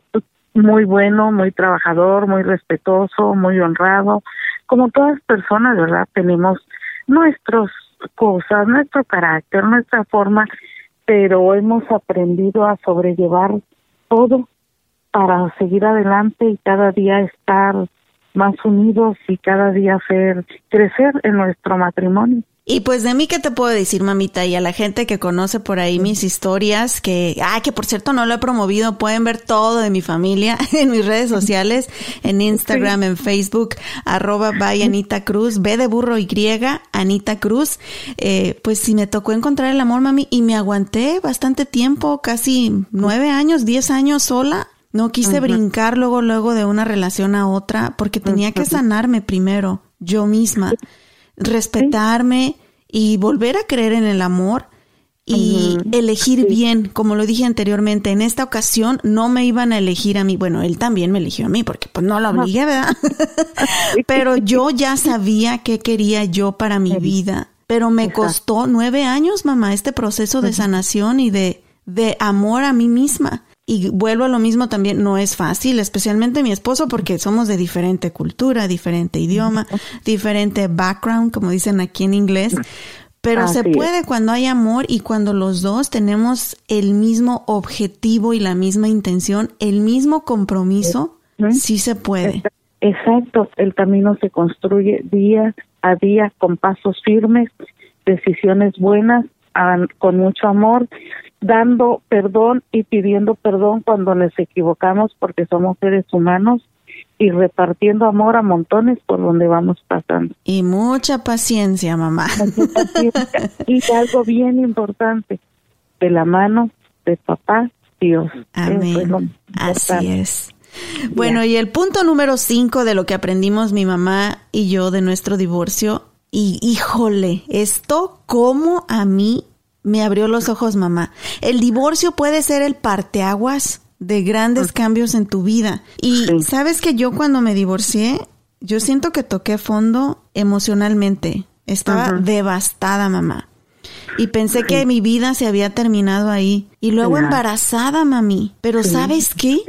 muy bueno, muy trabajador, muy respetuoso, muy honrado, como todas personas, ¿verdad? Tenemos nuestras cosas, nuestro carácter, nuestra forma pero hemos aprendido a sobrellevar todo para seguir adelante y cada día estar más unidos y cada día hacer crecer en nuestro matrimonio. Y pues de mí, ¿qué te puedo decir, mamita? Y a la gente que conoce por ahí mis historias, que, ah, que por cierto no lo he promovido, pueden ver todo de mi familia [LAUGHS] en mis redes sociales, en Instagram, en Facebook, arroba by Anita Cruz, B de burro Y, Anita Cruz. Eh, pues si me tocó encontrar el amor, mami, y me aguanté bastante tiempo, casi nueve años, diez años sola. No quise brincar luego, luego de una relación a otra, porque tenía que sanarme primero, yo misma respetarme y volver a creer en el amor y elegir bien, como lo dije anteriormente, en esta ocasión no me iban a elegir a mí, bueno, él también me eligió a mí porque pues no lo obligué, ¿verdad? [LAUGHS] pero yo ya sabía qué quería yo para mi vida, pero me costó nueve años, mamá, este proceso de sanación y de, de amor a mí misma. Y vuelvo a lo mismo también, no es fácil, especialmente mi esposo, porque somos de diferente cultura, diferente idioma, diferente background, como dicen aquí en inglés. Pero se puede cuando hay amor y cuando los dos tenemos el mismo objetivo y la misma intención, el mismo compromiso Sí se puede. Exacto, el camino se construye día a día con pasos firmes, decisiones buenas, con mucho amor, dando perdón y pidiendo perdón cuando nos equivocamos porque somos seres humanos y repartiendo amor a montones por donde vamos pasando. Y mucha paciencia, mamá. Y [LAUGHS] algo bien importante, de la mano de papá Dios. Amén. Así es. Bueno, y el punto número cinco de lo que aprendimos mi mamá y yo de nuestro divorcio, y híjole, esto como a mí me abrió los ojos mamá. El divorcio puede ser el parteaguas de grandes cambios en tu vida. Y sabes que yo cuando me divorcié, yo siento que toqué fondo emocionalmente. Estaba devastada, mamá. Y pensé que mi vida se había terminado ahí. Y luego embarazada, mami. Pero ¿sabes qué?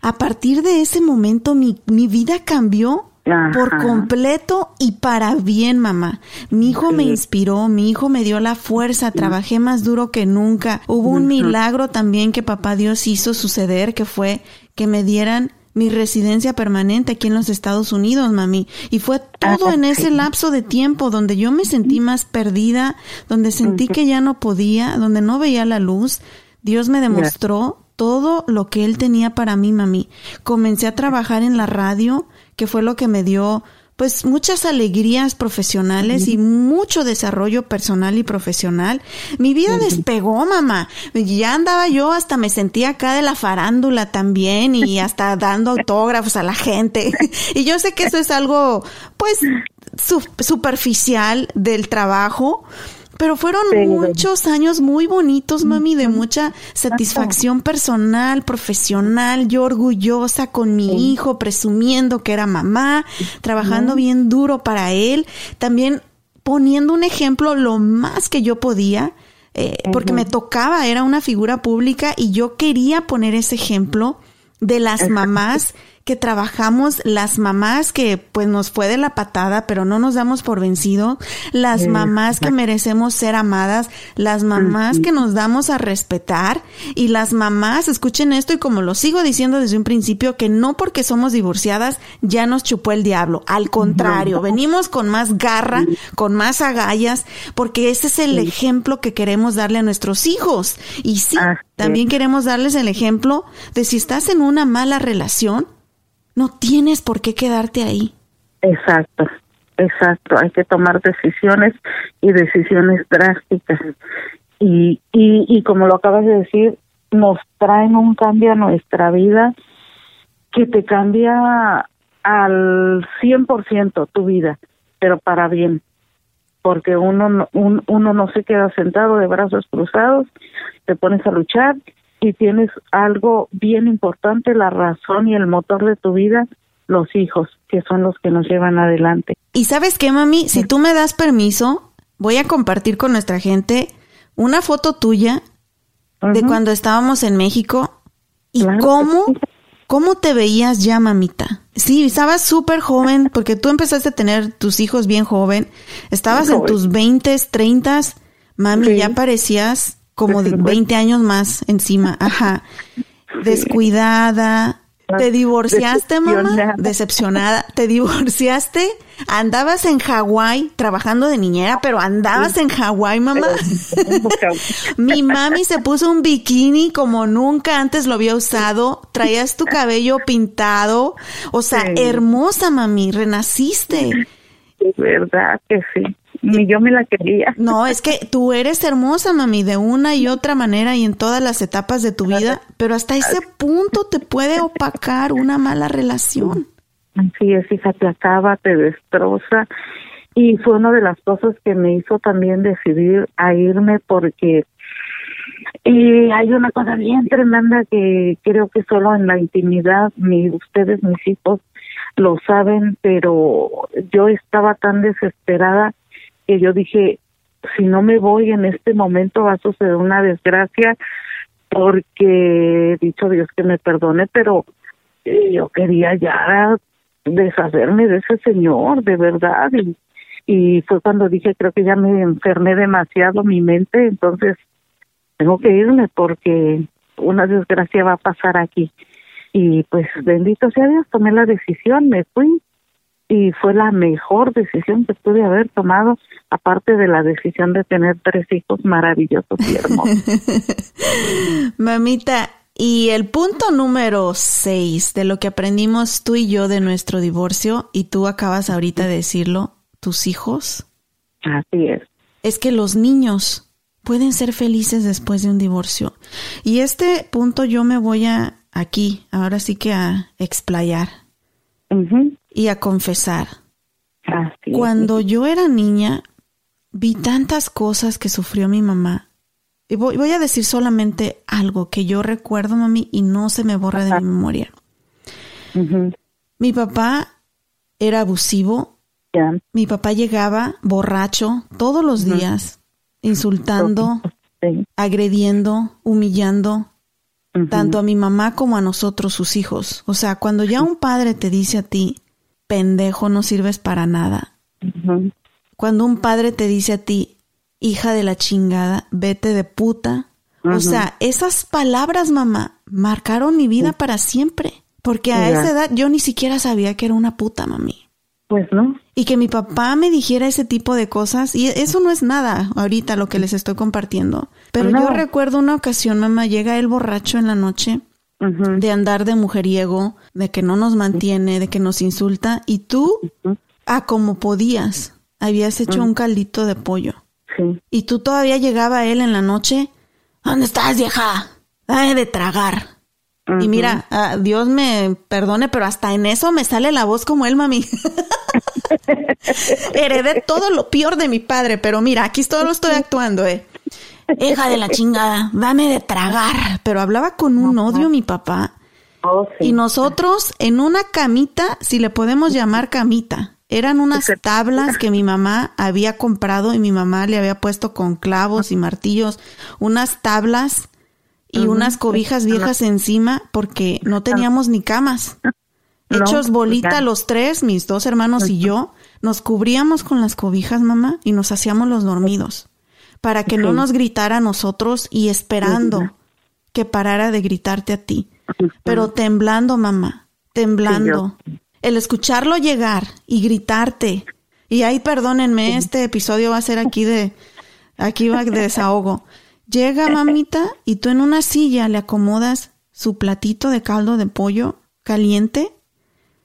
A partir de ese momento mi, mi vida cambió por completo y para bien, mamá. Mi hijo me inspiró, mi hijo me dio la fuerza, trabajé más duro que nunca. Hubo un milagro también que papá Dios hizo suceder, que fue que me dieran mi residencia permanente aquí en los Estados Unidos, mami. Y fue todo en ese lapso de tiempo donde yo me sentí más perdida, donde sentí que ya no podía, donde no veía la luz. Dios me demostró todo lo que Él tenía para mí, mami. Comencé a trabajar en la radio, que fue lo que me dio pues muchas alegrías profesionales y mucho desarrollo personal y profesional. Mi vida despegó, mamá. Ya andaba yo, hasta me sentía acá de la farándula también y [LAUGHS] hasta dando autógrafos a la gente. y yo sé que eso es algo, pues, superficial del trabajo, pero fueron muchos años muy bonitos, mami, de mucha satisfacción personal, profesional, yo orgullosa con mi hijo, presumiendo que era mamá, trabajando bien duro para él, también poniendo un ejemplo lo más que yo podía, eh, porque me tocaba, era una figura pública y yo quería poner ese ejemplo de las mamás que trabajamos, las mamás que pues nos fue de la patada, pero no nos damos por vencido, las mamás que merecemos ser amadas, las mamás que nos damos a respetar. Y las mamás, escuchen esto y como lo sigo diciendo desde un principio, que no porque somos divorciadas ya nos chupó el diablo, al contrario, venimos con más garra, con más agallas, porque ese es el ejemplo que queremos darle a nuestros hijos. Y sí, también queremos darles el ejemplo de si estás en una mala relación, no tienes por qué quedarte ahí. Exacto, exacto. Hay que tomar decisiones y decisiones drásticas. Y, y, y como lo acabas de decir, nos traen un cambio a nuestra vida que te cambia al 100% tu vida, pero para bien, porque uno, un, uno no se queda sentado de brazos cruzados, te pones a luchar y tienes algo bien importante, la razón y el motor de tu vida, los hijos, que son los que nos llevan adelante. Y sabes qué, mami, si tú me das permiso, voy a compartir con nuestra gente una foto tuya de cuando estábamos en México. Y cómo, cómo te veías ya, mamita. Sí, estabas súper joven porque tú empezaste a tener tus hijos bien joven, estabas en tus 20, 30, mami, ya parecías como de 20 años más encima, ajá. [LAUGHS] Descuidada. ¿Te divorciaste, mamá? Decepcionada. ¿Te [LAUGHS] divorciaste? Andabas en Hawái trabajando de niñera, pero andabas en Hawái, mamá. Mi mami se puso un bikini como nunca antes lo había usado. Traías tu cabello pintado. O sea, hermosa, mami. Renaciste. Verdad que sí ni yo me la quería. No, es que tú eres hermosa, mami, de una y otra manera y en todas las etapas de tu vida, pero hasta ese punto te puede opacar una mala relación. Sí, es, hija, te acaba, te destroza. Y fue una de las cosas que me hizo también decidir a irme porque y hay una cosa bien tremenda que creo que solo en la intimidad, mi, ustedes, mis hijos, lo saben, pero yo estaba tan desesperada que yo dije, si no me voy en este momento va a suceder una desgracia porque dicho Dios que me perdone, pero eh, yo quería ya deshacerme de ese señor, de verdad, y, y fue cuando dije, creo que ya me enfermé demasiado mi mente, entonces tengo que irme porque una desgracia va a pasar aquí. y pues bendito sea Dios, tomé la decisión, me fui y fue la mejor decisión que pude haber tomado, aparte de la decisión de tener tres hijos maravillosos y hermosos. [LAUGHS] Mamita, y el punto número seis de lo que aprendimos tú y yo de nuestro divorcio, y tú acabas ahorita de decirlo, tus hijos. Así es. Es que los niños pueden ser felices después de un divorcio. Y este punto yo me voy a aquí, ahora sí que a explayar y a confesar. Cuando yo era niña, vi tantas cosas que sufrió mi mamá. Y voy, a decir solamente algo que yo recuerdo, mami, y no se me borra de mi memoria. Mi papá era abusivo. Mi papá llegaba borracho todos los días, insultando, agrediendo, humillando, tanto a mi mamá como a nosotros, sus hijos. O sea, cuando ya un padre te dice a ti, pendejo, no sirves para nada. Cuando un padre te dice a ti, hija de la chingada, vete de puta. O sea, esas palabras, mamá, marcaron mi vida para siempre. Porque a esa edad yo ni siquiera sabía que era una puta, mami. Pues no. Y que mi papá me dijera ese tipo de cosas, y eso no es nada ahorita lo que les estoy compartiendo. Pero yo recuerdo una ocasión, mamá, llega el borracho en la noche de andar de mujeriego, de que no nos mantiene, de que nos insulta, y tú, a como podías, habías hecho un caldito de pollo. Sí. Y tú todavía llegaba a él en la noche, ¿dónde estás, vieja? Dame de tragar. Y mira, ah, Dios me perdone, pero hasta en eso me sale la voz como él, mami. [LAUGHS] Heredé todo lo peor de mi padre, pero mira, aquí todo lo estoy actuando, eh. Hija de la chingada, dame de tragar. Pero hablaba con un odio mi papá. Oh, y nosotros en una camita, si le podemos llamar camita, eran unas tablas que mi mamá había comprado y mi mamá le había puesto con clavos y martillos, unas tablas y unas cobijas viejas encima porque no teníamos ni camas. Hechos bolita los tres, mis dos hermanos y yo, nos cubríamos con las cobijas, mamá, y nos hacíamos los dormidos para que no nos gritara a nosotros y esperando que parara de gritarte a ti. Pero temblando, mamá, temblando. El escucharlo llegar y gritarte. Y ahí, perdónenme, este episodio va a ser aquí de, aquí va de desahogo. Llega mamita y tú en una silla le acomodas su platito de caldo de pollo caliente,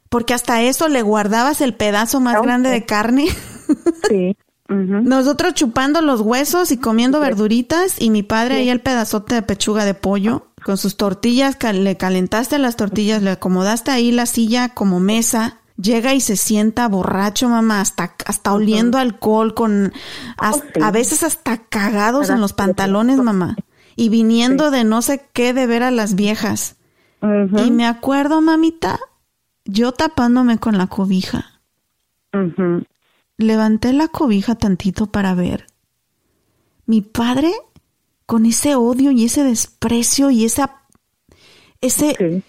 porque hasta eso le guardabas el pedazo más grande de carne. Sí. Nosotros chupando los huesos y comiendo verduritas y mi padre ahí el pedazote de pechuga de pollo con sus tortillas, le calentaste las tortillas, le acomodaste ahí la silla como mesa. Llega y se sienta borracho, mamá, hasta, hasta oliendo alcohol, con oh, a veces hasta cagados en los pantalones, mamá. Y viniendo de no sé qué de ver a las viejas. Y me acuerdo, mamita, yo tapándome con la cobija. Levanté la cobija tantito para ver. Mi padre, con ese odio y ese desprecio y esa... Ese...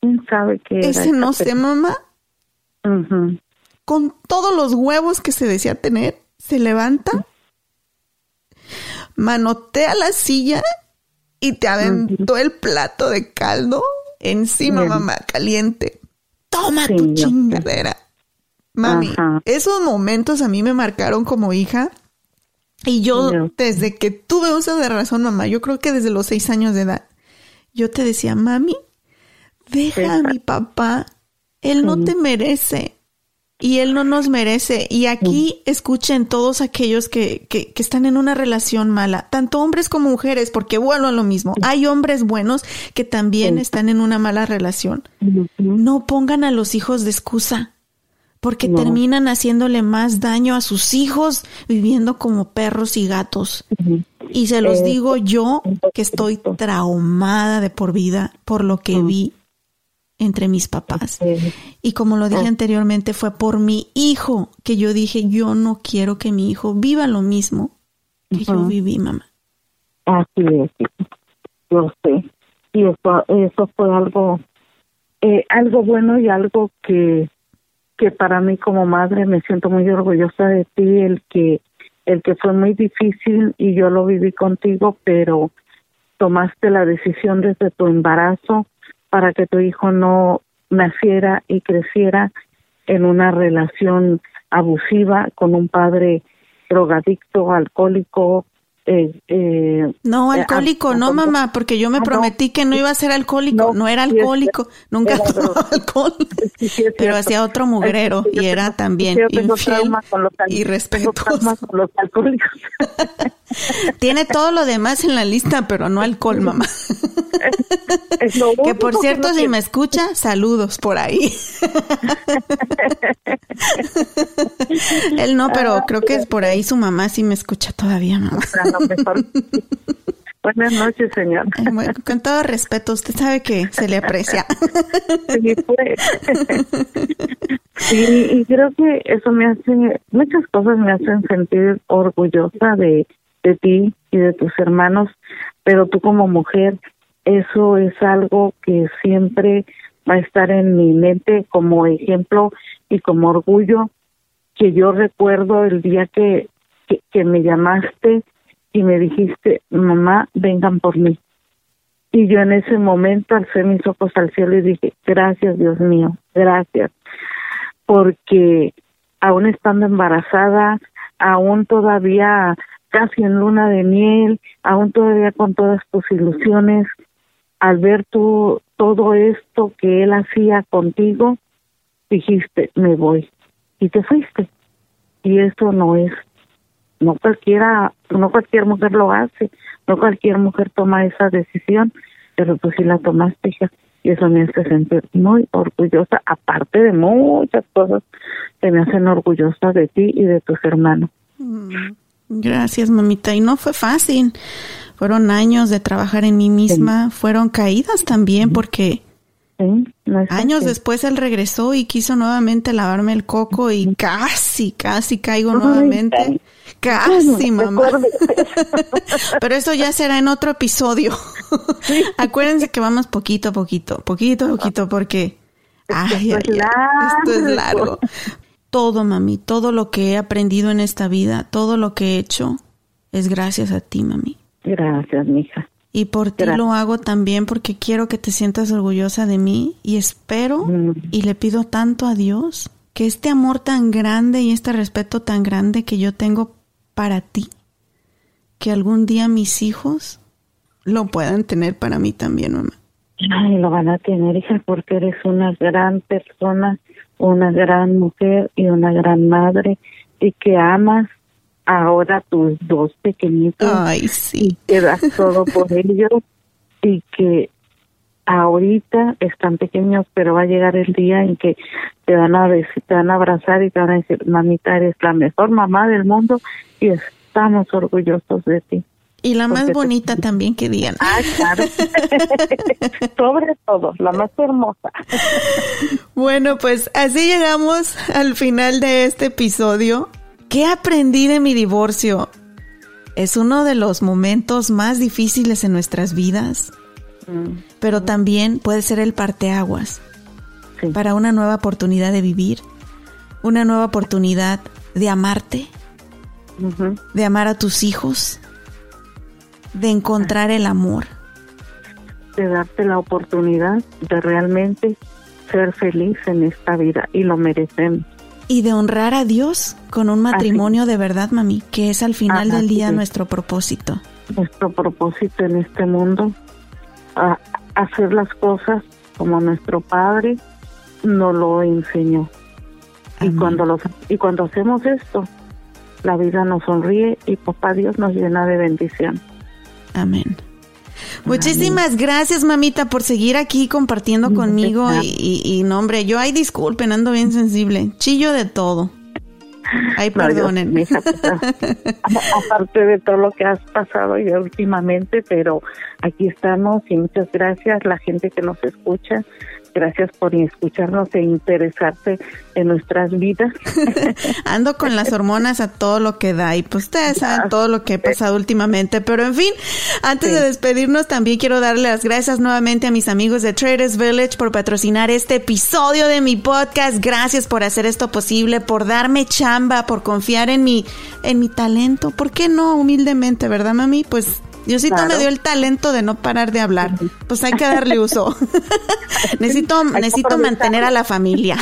¿Quién sabe qué Ese no sé, mamá. Con todos los huevos que se decía tener, se levanta, manotea la silla y te aventó el plato de caldo encima, mamá, caliente. Toma tu chingadera. Mami, esos momentos a mí me marcaron como hija. Y yo, desde que tuve uso de razón, mamá, yo creo que desde los seis años de edad, yo te decía, mami, deja a mi papá, él no te merece y él no nos merece. Y aquí escuchen todos aquellos que, que, que, están en una relación mala, tanto hombres como mujeres, porque vuelvo a lo mismo. Hay hombres buenos que también están en una mala relación. No pongan a los hijos de excusa porque terminan haciéndole más daño a sus hijos viviendo como perros y gatos. Y se los eh, digo yo que estoy traumada de por vida por lo que vi entre mis papás. Y como lo dije ah. anteriormente, fue por mi hijo que yo dije, yo no quiero que mi hijo viva lo mismo que yo viví, mamá. Así es, yo sé. Y eso, eso fue algo, eh, algo bueno y algo que que para mí como madre me siento muy orgullosa de ti, el que el que fue muy difícil y yo lo viví contigo, pero tomaste la decisión desde tu embarazo para que tu hijo no naciera y creciera en una relación abusiva con un padre drogadicto, alcohólico, eh, eh, no, eh, alcohólico, ah, no, mamá, porque yo me ah, prometí que no iba a ser alcohólico, no, era alcohólico, nunca [LAUGHS] tomó alcohol, pero hacía otro mugrero y era también infiel y respetuoso. [LAUGHS] Tiene todo lo demás en la lista, pero no alcohol, mamá. que por cierto, si me escucha, saludos por ahí. Él no, pero creo que es por ahí su mamá sí me escucha todavía, mamá. Buenas noches, señor. con todo respeto, usted sabe que se le aprecia. Sí, pues. sí, y creo que eso me hace, muchas cosas me hacen sentir orgullosa de, de ti y de tus hermanos, pero tú como mujer, eso es algo que siempre va a estar en mi mente como ejemplo y como orgullo que yo recuerdo el día que, que me llamaste y me dijiste, mamá, vengan por mí. Y yo en ese momento alcé mis ojos al cielo y dije, gracias Dios mío, gracias, porque aún estando embarazada, aún todavía casi en luna de miel, aún todavía con todas tus ilusiones, al ver tú todo esto que él hacía contigo, dijiste, me voy. Y te fuiste. Y eso no es no cualquiera, no cualquier mujer lo hace, no cualquier mujer toma esa decisión, pero pues sí la tomaste, hija, y eso me hace sentir muy orgullosa, aparte de muchas cosas que me hacen orgullosa de ti y de tus hermanos. Mm, gracias, mamita. Y no fue fácil. Fueron años de trabajar en mí misma, fueron caídas también, porque Años después él regresó y quiso nuevamente lavarme el coco y casi, casi caigo nuevamente. Casi, mamá. [LAUGHS] Pero eso ya será en otro episodio. Acuérdense que vamos poquito a poquito, poquito a poquito, porque ay, esto, es largo. Todo, mami, todo lo que he aprendido en esta vida, todo lo que he hecho, es gracias a ti, mami. Gracias, mija. Y por ti lo hago también porque quiero que te sientas orgullosa de mí y espero mm. y le pido tanto a Dios que este amor tan grande y este respeto tan grande que yo tengo para ti, que algún día mis hijos lo puedan tener para mí también, mamá. Ay, lo van a tener, hija, porque eres una gran persona, una gran mujer y una gran madre y que amas ahora tus dos pequeñitos Ay, sí. y te das todo por [LAUGHS] ellos y que ahorita están pequeños, pero va a llegar el día en que te van a decir, te van a abrazar y te van a decir, mamita, eres la mejor mamá del mundo y estamos orgullosos de ti. Y la más bonita también que digan. Ah, claro. [LAUGHS] Sobre todo, la más hermosa. bueno, pues así llegamos al final de este episodio. ¿Qué aprendí de mi divorcio? Es uno de los momentos más difíciles en nuestras vidas, mm. pero también puede ser el parteaguas para una nueva oportunidad de vivir, una nueva oportunidad de amarte, de amar a tus hijos, de encontrar el amor. De darte la oportunidad de realmente ser feliz en esta vida y lo merecemos y de honrar a Dios con un matrimonio de verdad, mami, que es al final del día nuestro propósito. Nuestro propósito en este mundo, a hacer las cosas como nuestro Padre nos lo enseñó. Y cuando, los, y cuando hacemos esto, la vida nos sonríe y papá Dios nos llena de bendición. Amén. Muchísimas gracias, mamita, por seguir aquí compartiendo conmigo. Y, y, no, hombre, yo, ay, disculpen, ando bien sensible. Chillo de todo. Ay, perdonen. Pues, [LAUGHS] aparte de todo lo que has pasado ya últimamente, pero aquí estamos y muchas gracias la gente que nos escucha. Gracias por escucharnos e interesarse en nuestras vidas. [LAUGHS] Ando con las hormonas a todo lo que da y pues ustedes saben todo lo que he pasado últimamente. Pero en fin, antes de despedirnos también quiero darle las gracias nuevamente a mis amigos de Traders Village por patrocinar este episodio de mi podcast. Gracias por hacer esto posible, por darme chamba, por confiar en mi, en mi talento. ¿Por qué no? Humildemente, ¿verdad, mami? Pues Diosito me Claro. dio el talento de no parar de hablar. Pues hay que darle uso. [LAUGHS] [LAUGHS] necesito necesito mantener a la familia.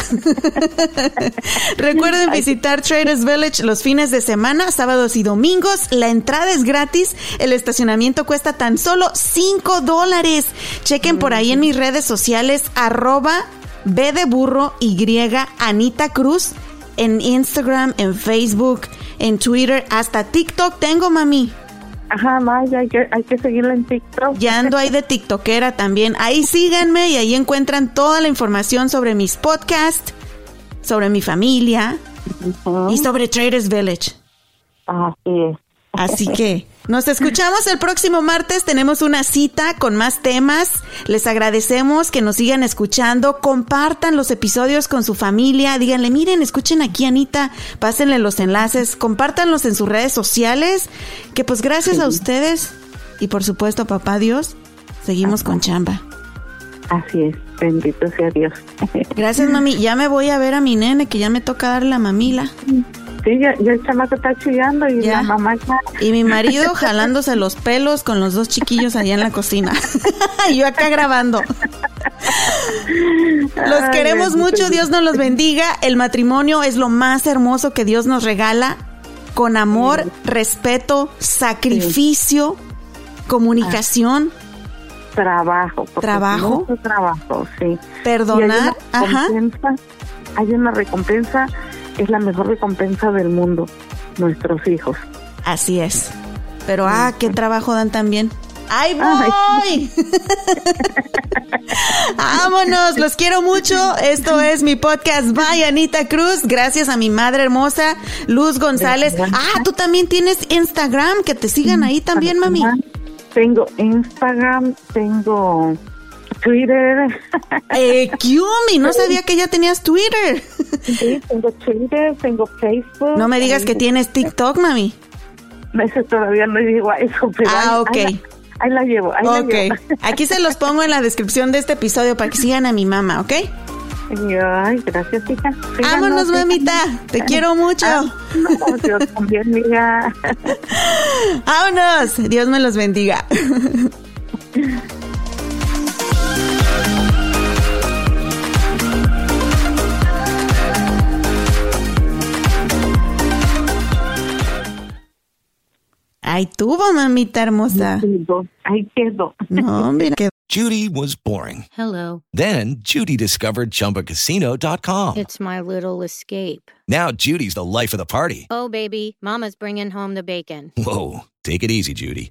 [LAUGHS] Recuerden visitar Traders Village los fines de semana, sábados y domingos. La entrada es gratis. El estacionamiento cuesta tan solo 5 dólares. Chequen por ahí en mis redes sociales, arroba B de burro Y Anita Cruz. En Instagram, en Facebook, en Twitter, hasta TikTok tengo, mami. Ajá, vaya, hay que, hay que seguirla en TikTok. Ya ando ahí de TikTokera también. Ahí síganme y ahí encuentran toda la información sobre mis podcasts, sobre mi familia y sobre Traders Village. Así es. Así que nos escuchamos el próximo martes. Tenemos una cita con más temas. Les agradecemos que nos sigan escuchando. Compartan los episodios con su familia. Díganle, miren, escuchen aquí, Anita. Pásenle los enlaces. Compártanlos en sus redes sociales. Que pues gracias a ustedes y por supuesto, papá Dios, seguimos con chamba. Así es. Bendito sea Dios. Gracias, mami. Ya me voy a ver a mi nene, que ya me toca darle la mamila. Sí, ya, ya el chamaco está chillando y Ya. la mamá ya. Y mi marido [LAUGHS] jalándose los pelos con los dos chiquillos allá en la cocina. [LAUGHS] Y Yo acá grabando. Los queremos mucho, Dios. Nos los bendiga. El matrimonio es lo más hermoso que Dios nos regala. Con amor, respeto, sacrificio, comunicación, Trabajo. porque Trabajo. Mucho trabajo, sí. perdonar. Hay una Ajá. hay una recompensa, es la mejor recompensa del mundo, nuestros hijos. Así es. Pero ah, qué trabajo dan también. ¡Ay, voy! [LAUGHS] Vámonos, los quiero mucho. Esto es mi podcast Bye Anita Cruz. Gracias a mi madre hermosa, Luz González. Ah, tú también tienes Instagram, que te sigan ahí también, mami. Tengo Instagram, tengo Twitter, Eh, Kiumi, no sabía que ya tenías Twitter. sí, tengo Twitter, tengo Facebook. No me digas que Ay, tienes TikTok, mami. Ese todavía no digo a eso, pero Ah, ok. ahí, la, ahí la llevo, ahí la Ok, llevo. aquí se los pongo en la descripción de este episodio para que sigan a mi mamá, ¿ok? Ay, gracias, hija. Síganos, Vámonos, mamita. Te quiero mucho. Ah, no, yo también, mira. [LAUGHS] Vámonos. Dios me los bendiga. [LAUGHS] Ay, tuvo, mamita hermosa. Ahí quedó. No, mira que Judy was boring. Hello. Then Judy discovered ChumbaCasino.com. It's my little escape. Now Judy's the life of the party. Oh, baby, Mama's bringing home the bacon. Whoa, take it easy, Judy.